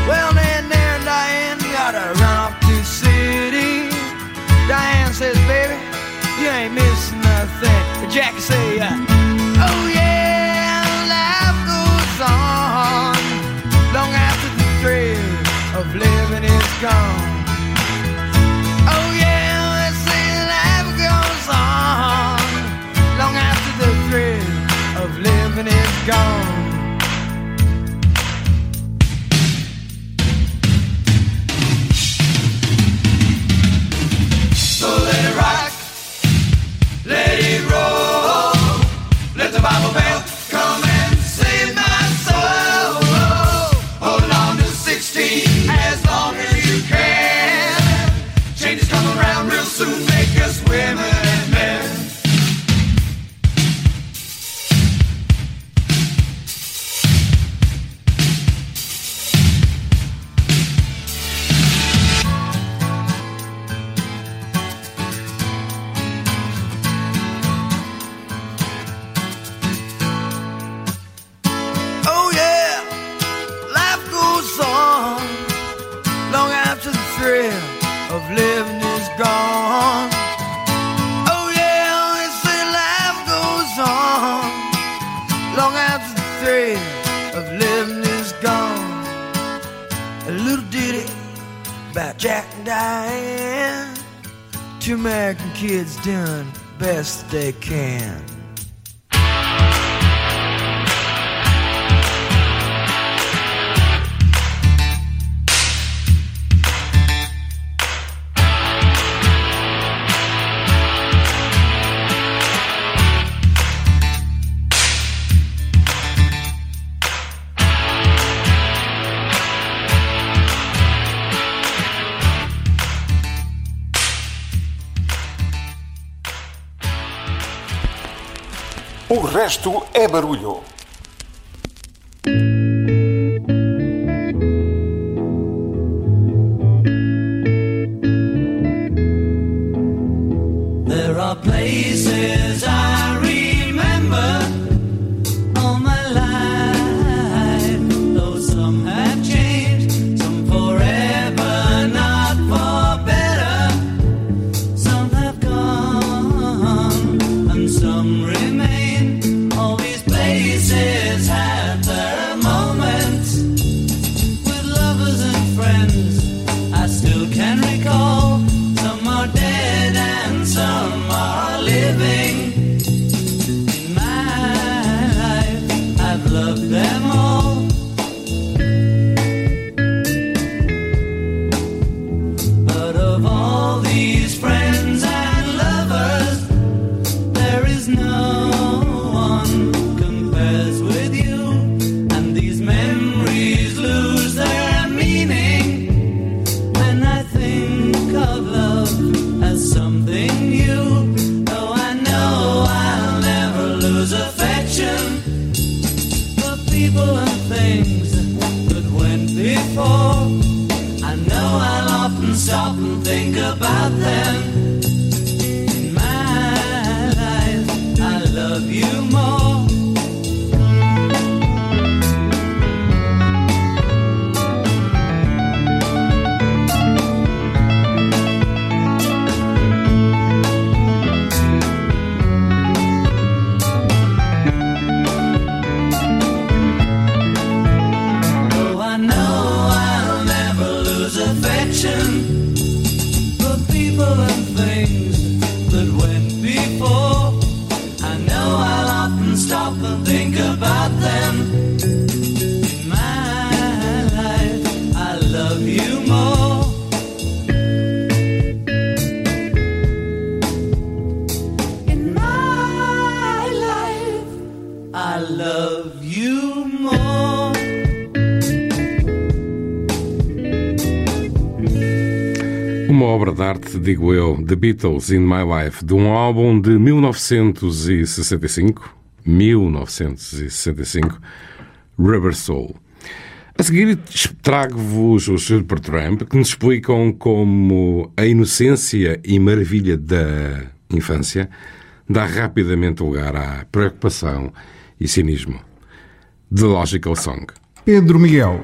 Well, then there Diane gotta run off to the city. Diane says, baby, you ain't missing nothing. But Jackie say, uh, oh yeah. resto é barulho. Obra de arte, digo eu, The Beatles in My Life, de um álbum de 1965, 1965, Rubber Soul. A seguir, trago-vos os Supertramp, que nos explicam como a inocência e maravilha da infância dá rapidamente lugar à preocupação e cinismo. The Logical Song. Pedro Miguel.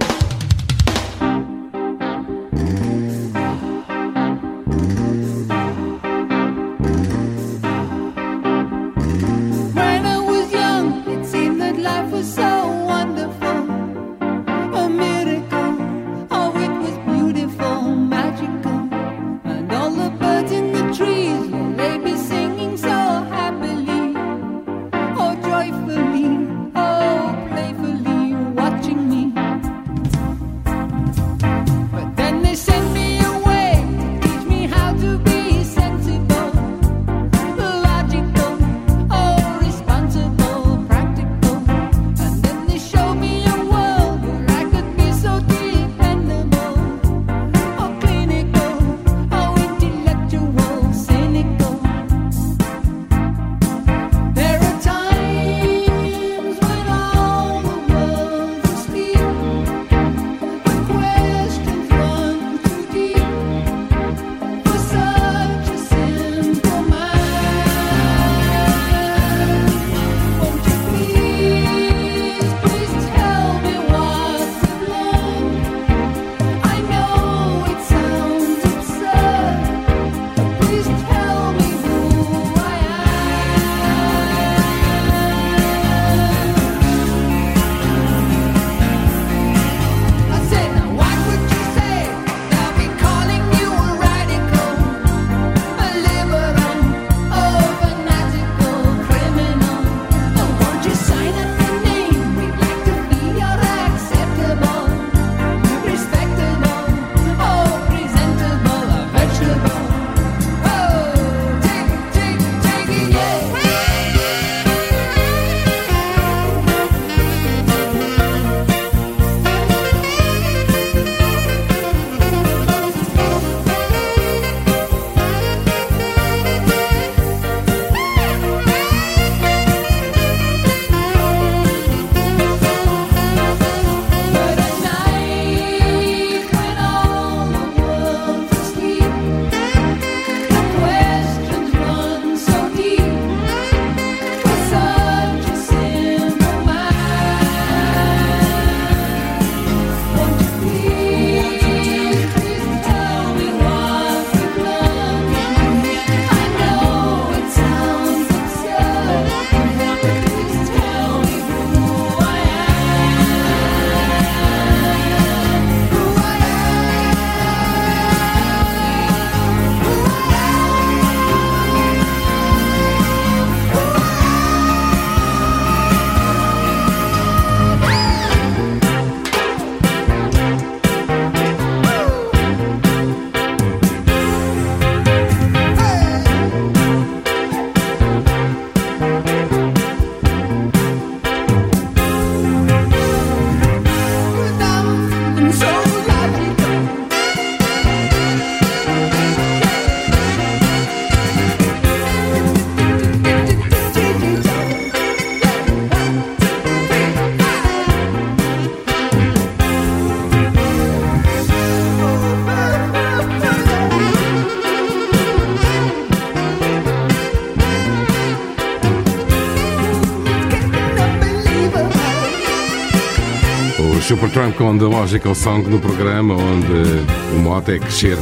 Supertramp com The Logical Song no programa onde o mote é crescer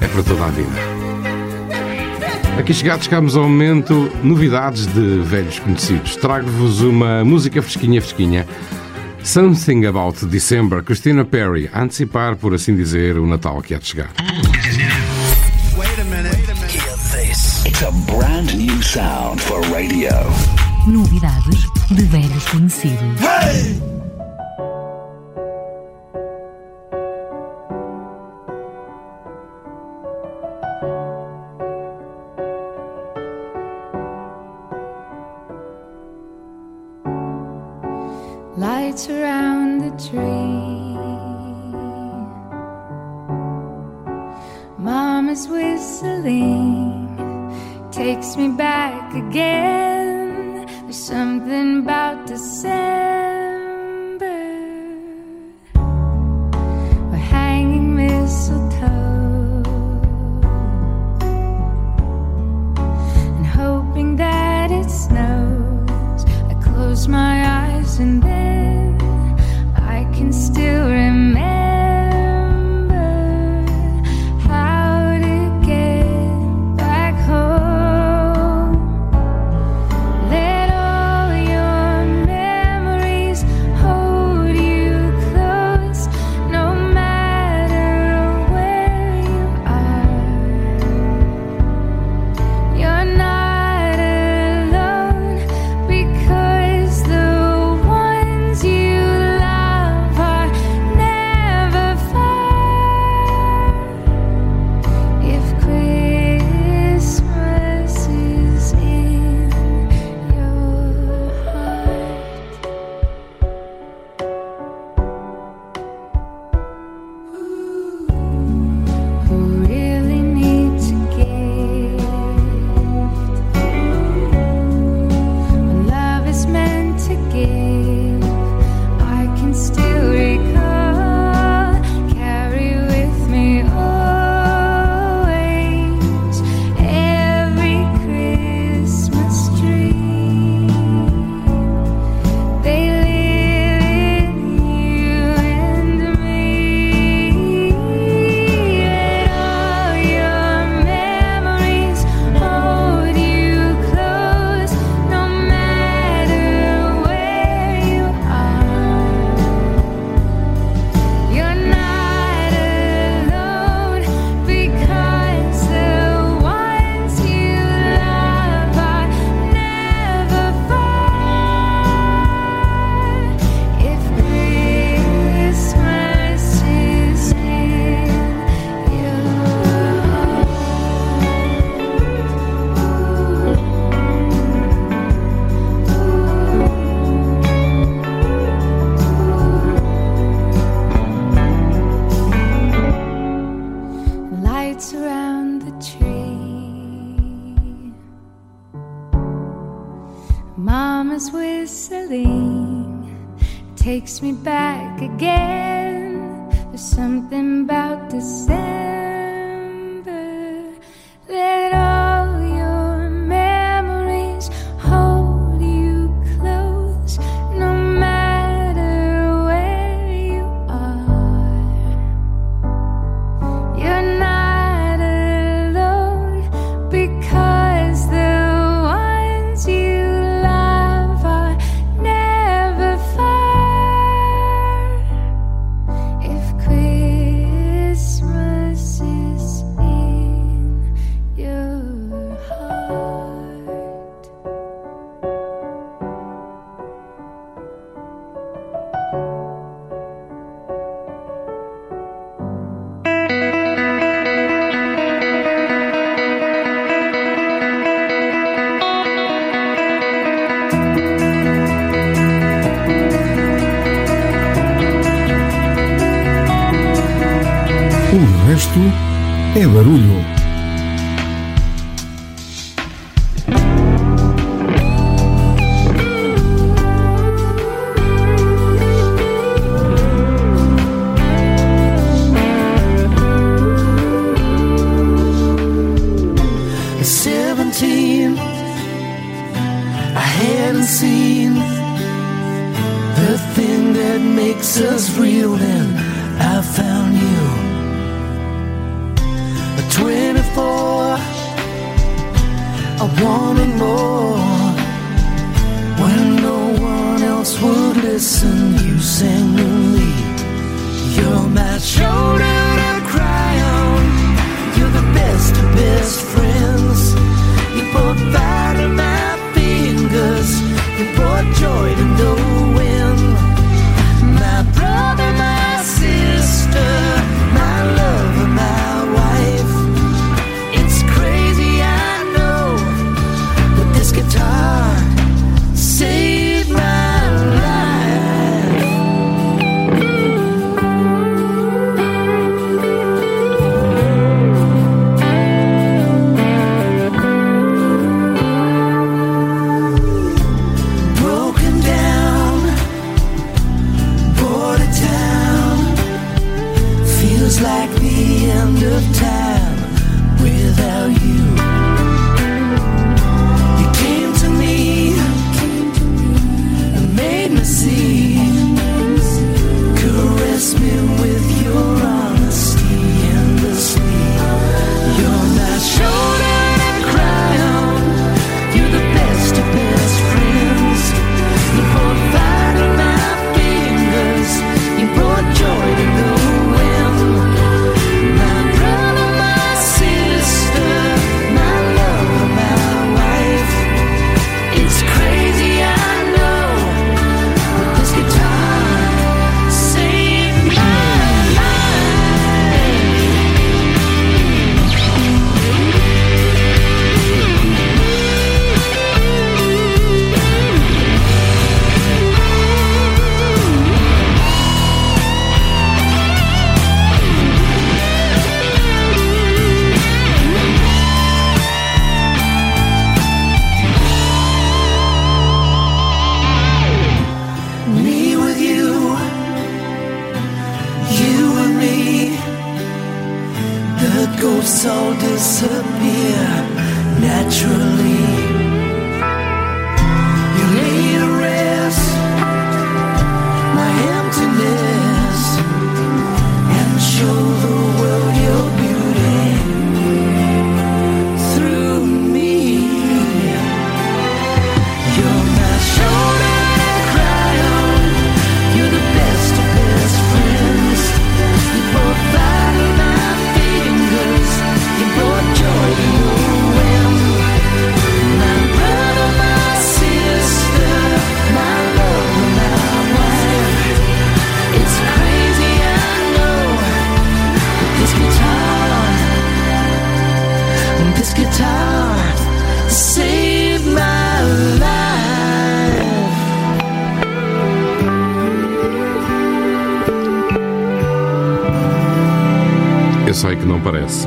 é para toda a vida. Aqui chegados, chegamos ao momento novidades de velhos conhecidos. Trago-vos uma música fresquinha, fresquinha. Something About December, Christina Perry, a antecipar, por assim dizer, o Natal que há de chegar. Wait a minute. Hear this. It's a brand new sound for radio. Novidades de velhos conhecidos. Hey!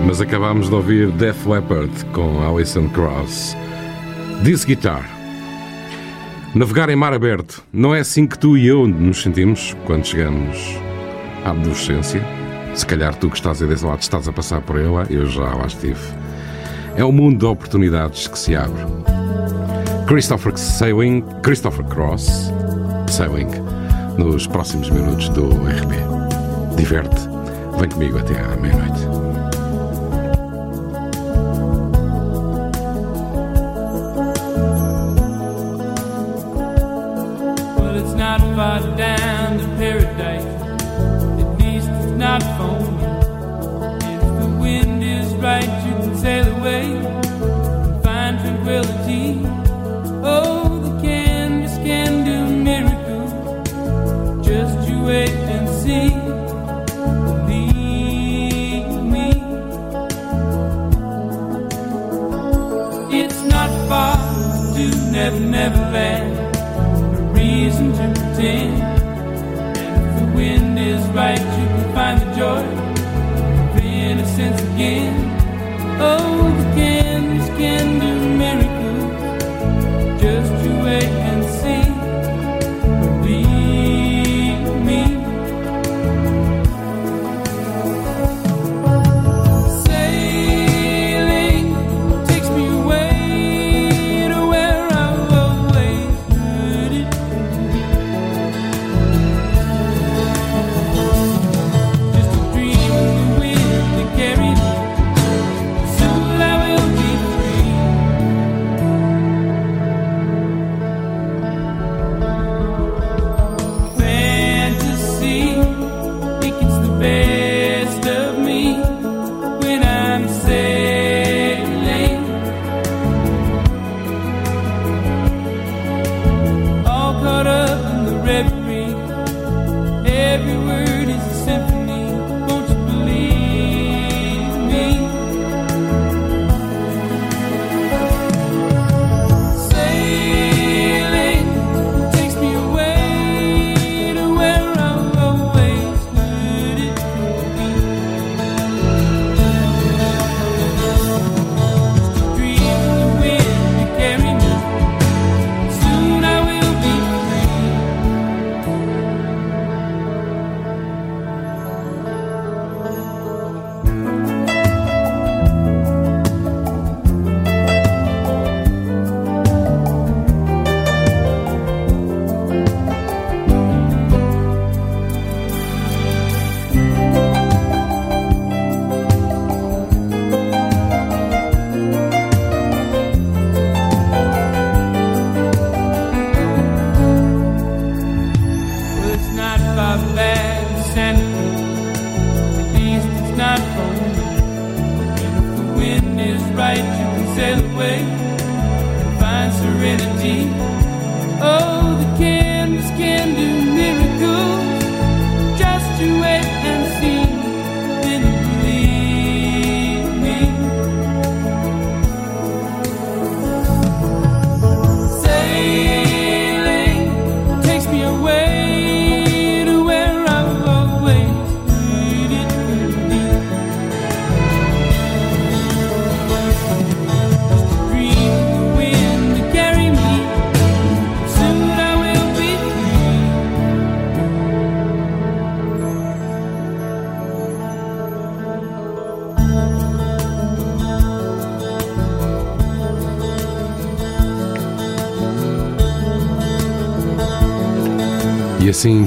Mas acabámos de ouvir Def Leppard com Alison Krauss. This Guitar. Navegar em mar aberto. Não é assim que tu e eu nos sentimos quando chegamos à adolescência. Se calhar tu que estás aí desse lado estás a passar por ela, eu já lá estive. É o um mundo de oportunidades que se abre. Christopher Sailing, Christopher Cross, Sailing, nos próximos minutos do RB. Diverte, vem comigo até à meia-noite.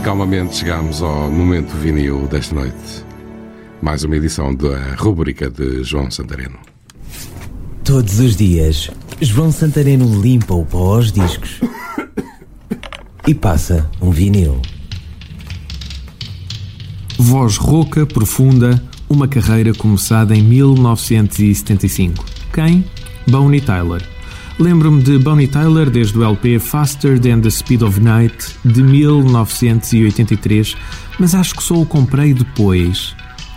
Calmamente, chegamos ao momento vinil desta noite. Mais uma edição da rubrica de João Santareno. Todos os dias, João Santareno limpa o pó aos discos e passa um vinil. Voz rouca, profunda, uma carreira começada em 1975. Quem? Bonnie Tyler. Lembro-me de Bonnie Tyler desde o LP Faster Than the Speed of Night de 1983, mas acho que só o comprei depois.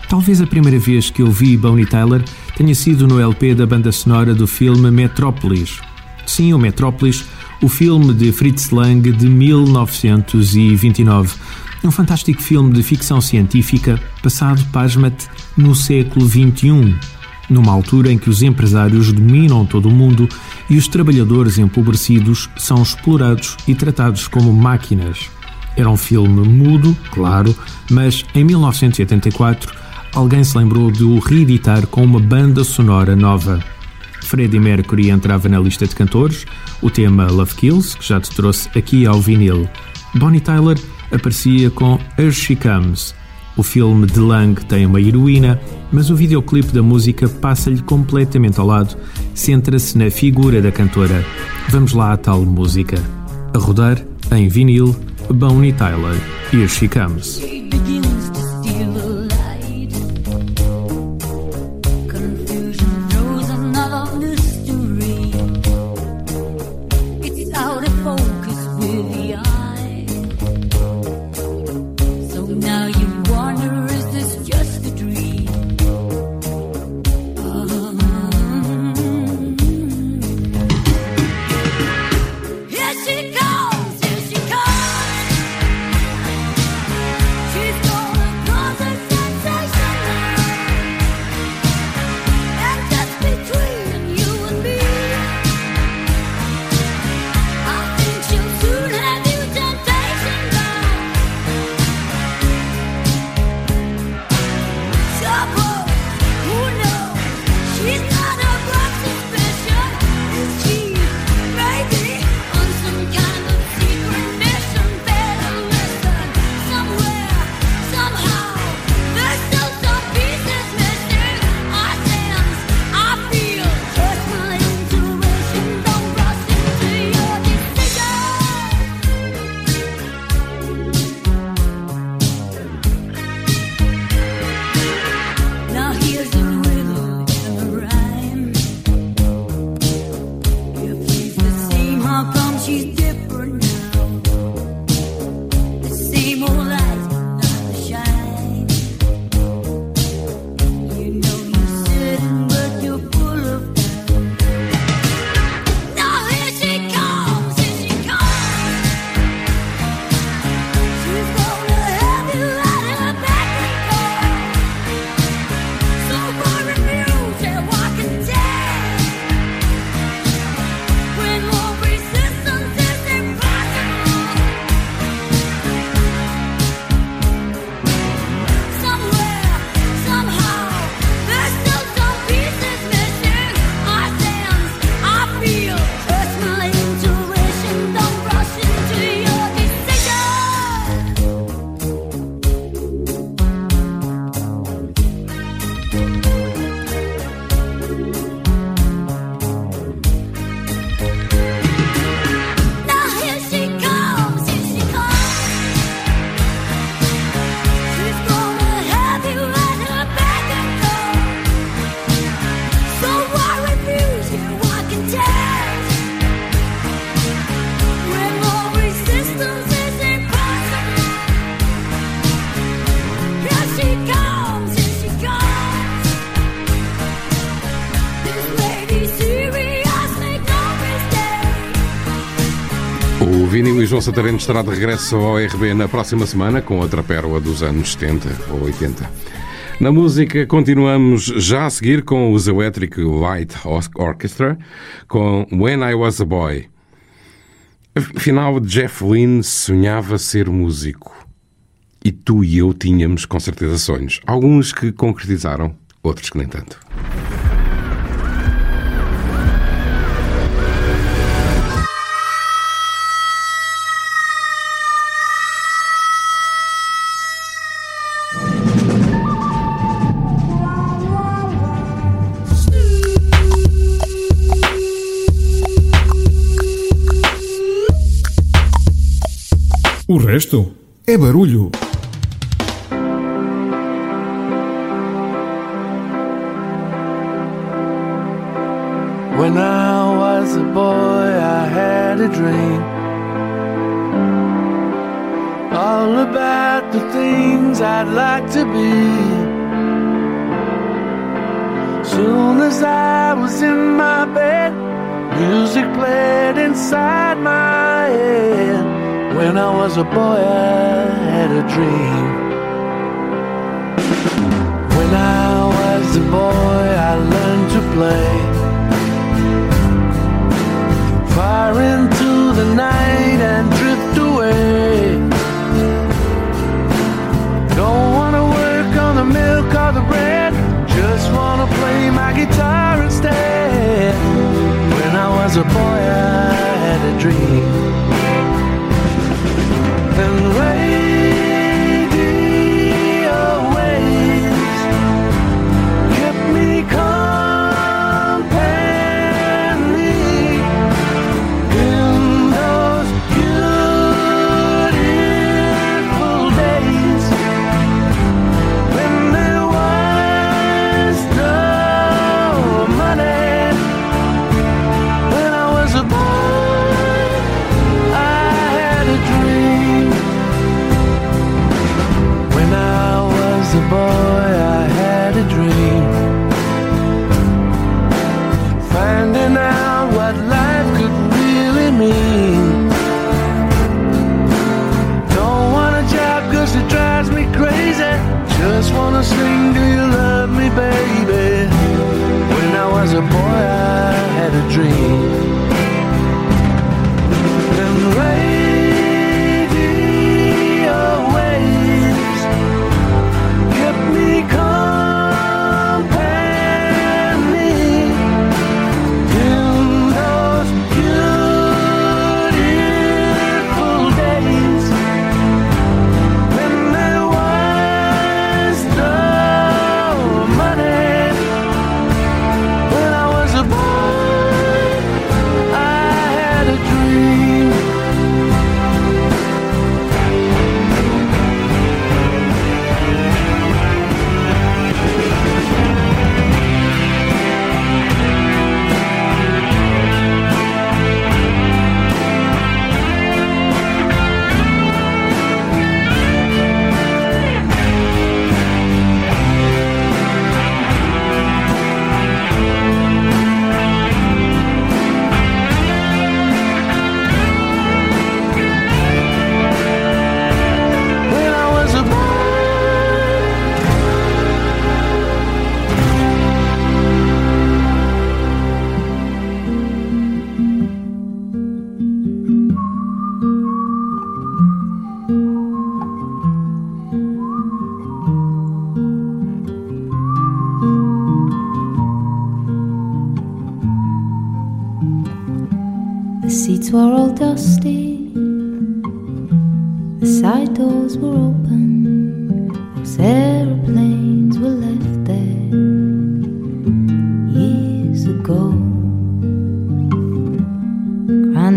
Talvez a primeira vez que eu vi Bonnie Tyler tenha sido no LP da banda sonora do filme Metrópolis. Sim, o Metrópolis, o filme de Fritz Lang de 1929. Um fantástico filme de ficção científica passado, pasma-te, no século XXI, numa altura em que os empresários dominam todo o mundo e os trabalhadores empobrecidos são explorados e tratados como máquinas. Era um filme mudo, claro, mas em 1984 alguém se lembrou de o reeditar com uma banda sonora nova. Freddie Mercury entrava na lista de cantores, o tema Love Kills, que já te trouxe aqui ao vinil. Bonnie Tyler aparecia com Here She Comes. O filme de Lang tem uma heroína, mas o videoclipe da música passa-lhe completamente ao lado, centra-se na figura da cantora. Vamos lá à tal música. A rodar, em vinil, Bonnie Tyler, Here She Comes. João Santareno estará de regresso ao RB na próxima semana com outra pérola dos anos 70 ou 80. Na música, continuamos já a seguir com os Electric Light Orchestra com When I Was a Boy. Afinal, Jeff Lynne sonhava ser músico. E tu e eu tínhamos com certeza sonhos. Alguns que concretizaram, outros que nem tanto. O resto é barulho. A boy,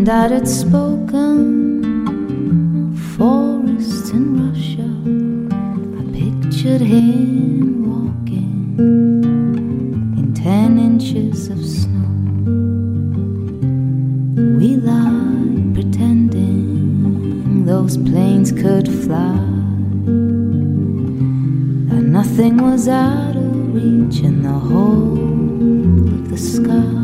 Granddad had spoken of forests in Russia. I pictured him walking in ten inches of snow. We lied pretending those planes could fly. That nothing was out of reach in the whole of the sky.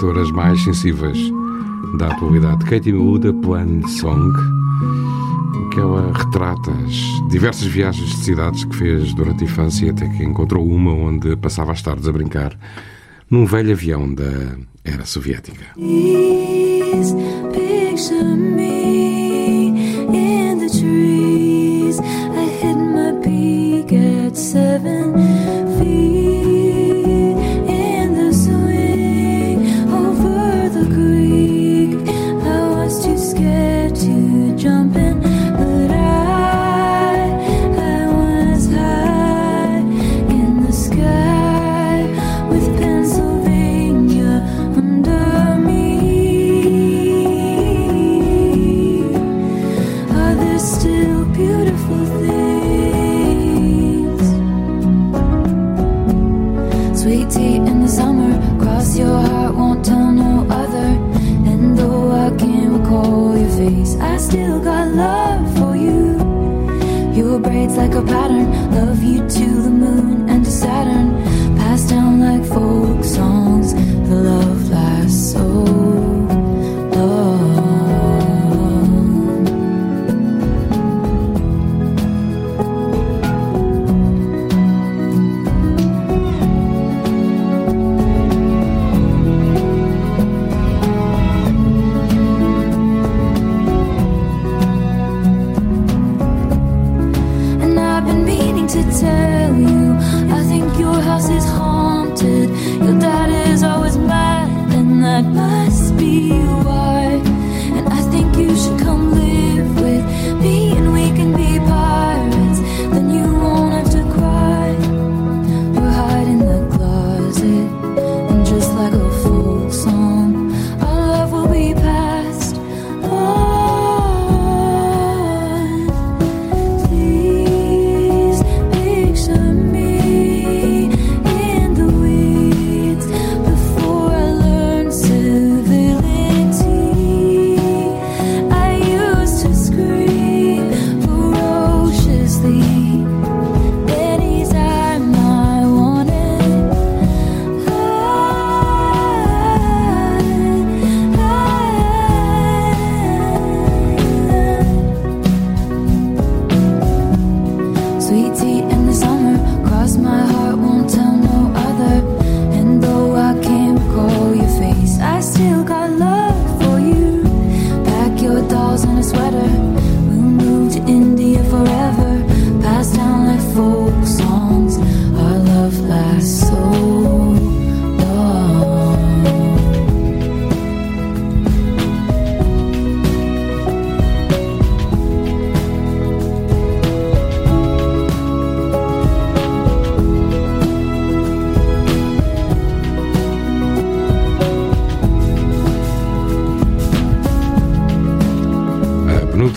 cantoras mais sensíveis da atualidade. Katie Miúda, Plan Song, que ela retrata as diversas viagens de cidades que fez durante a infância, até que encontrou uma onde passava as tardes a brincar num velho avião da era soviética.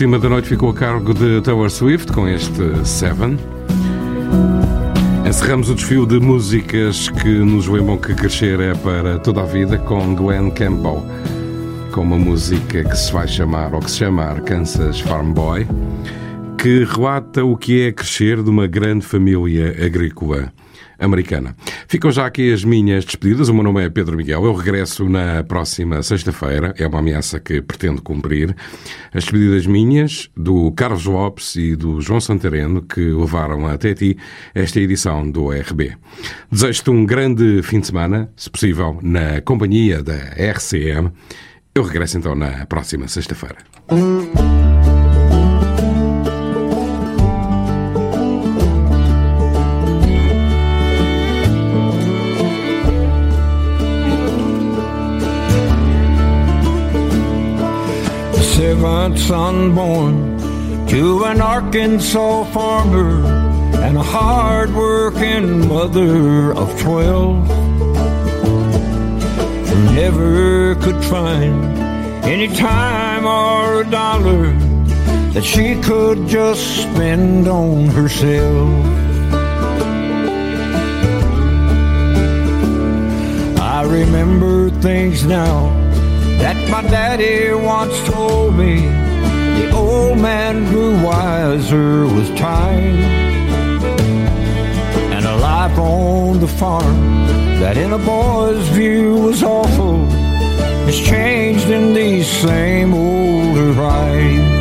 Última da noite ficou a cargo de Taylor Swift com este Seven. Encerramos o desfio de músicas que nos lembram que crescer é para toda a vida com Gwen Campbell, com uma música que se vai chamar, ou que se chama Arkansas Farm Boy, que relata o que é crescer de uma grande família agrícola americana. Ficam já aqui as minhas despedidas. O meu nome é Pedro Miguel. Eu regresso na próxima sexta-feira. É uma ameaça que pretendo cumprir. As despedidas minhas, do Carlos Lopes e do João Santareno, que levaram até ti esta edição do RB. Desejo-te um grande fim de semana, se possível, na companhia da RCM. Eu regresso então na próxima sexta-feira. Son born to an Arkansas farmer and a hard-working mother of twelve. Who Never could find any time or a dollar that she could just spend on herself. I remember things now that my daddy once told me. The old man grew wiser with time. And a life on the farm that in a boy's view was awful has changed in these same older rhymes.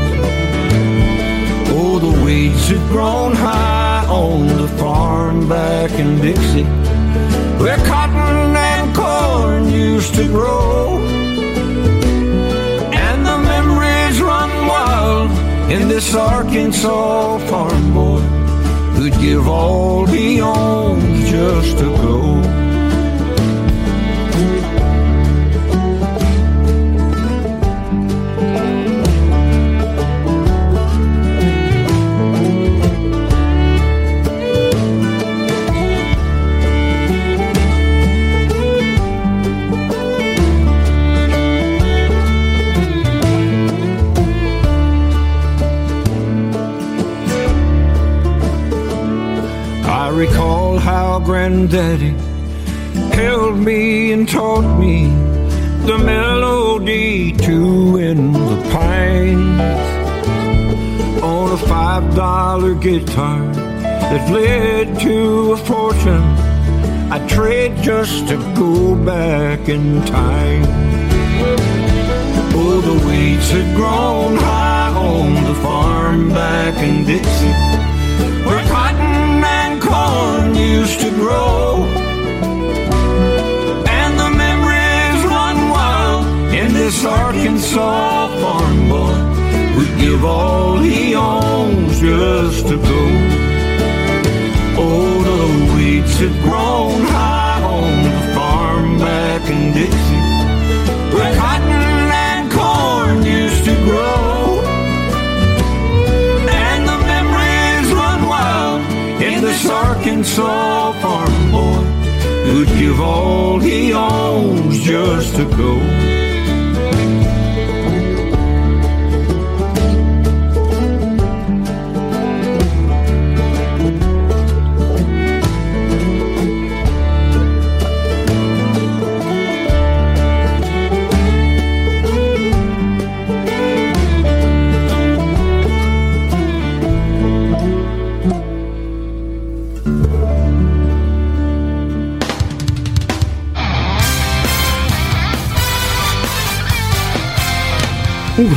Oh, the weeds had grown high on the farm back in Dixie, where cotton and corn used to grow. In this Arkansas farm boy who'd give all he owns just to go. How Granddaddy held me and taught me the melody to in the pines on a five dollar guitar that led to a fortune I'd trade just to go back in time. Oh, the weeds had grown high on the farm back in Dixie used to grow. And the memories run wild in this Arkansas farm boy who'd give all he owns just to go. Oh, the weeds had grown high on the farm back in Dixie where cotton and corn used to grow. This Arkansas farm boy who'd give all he owns just to go.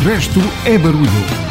Resto é barulho.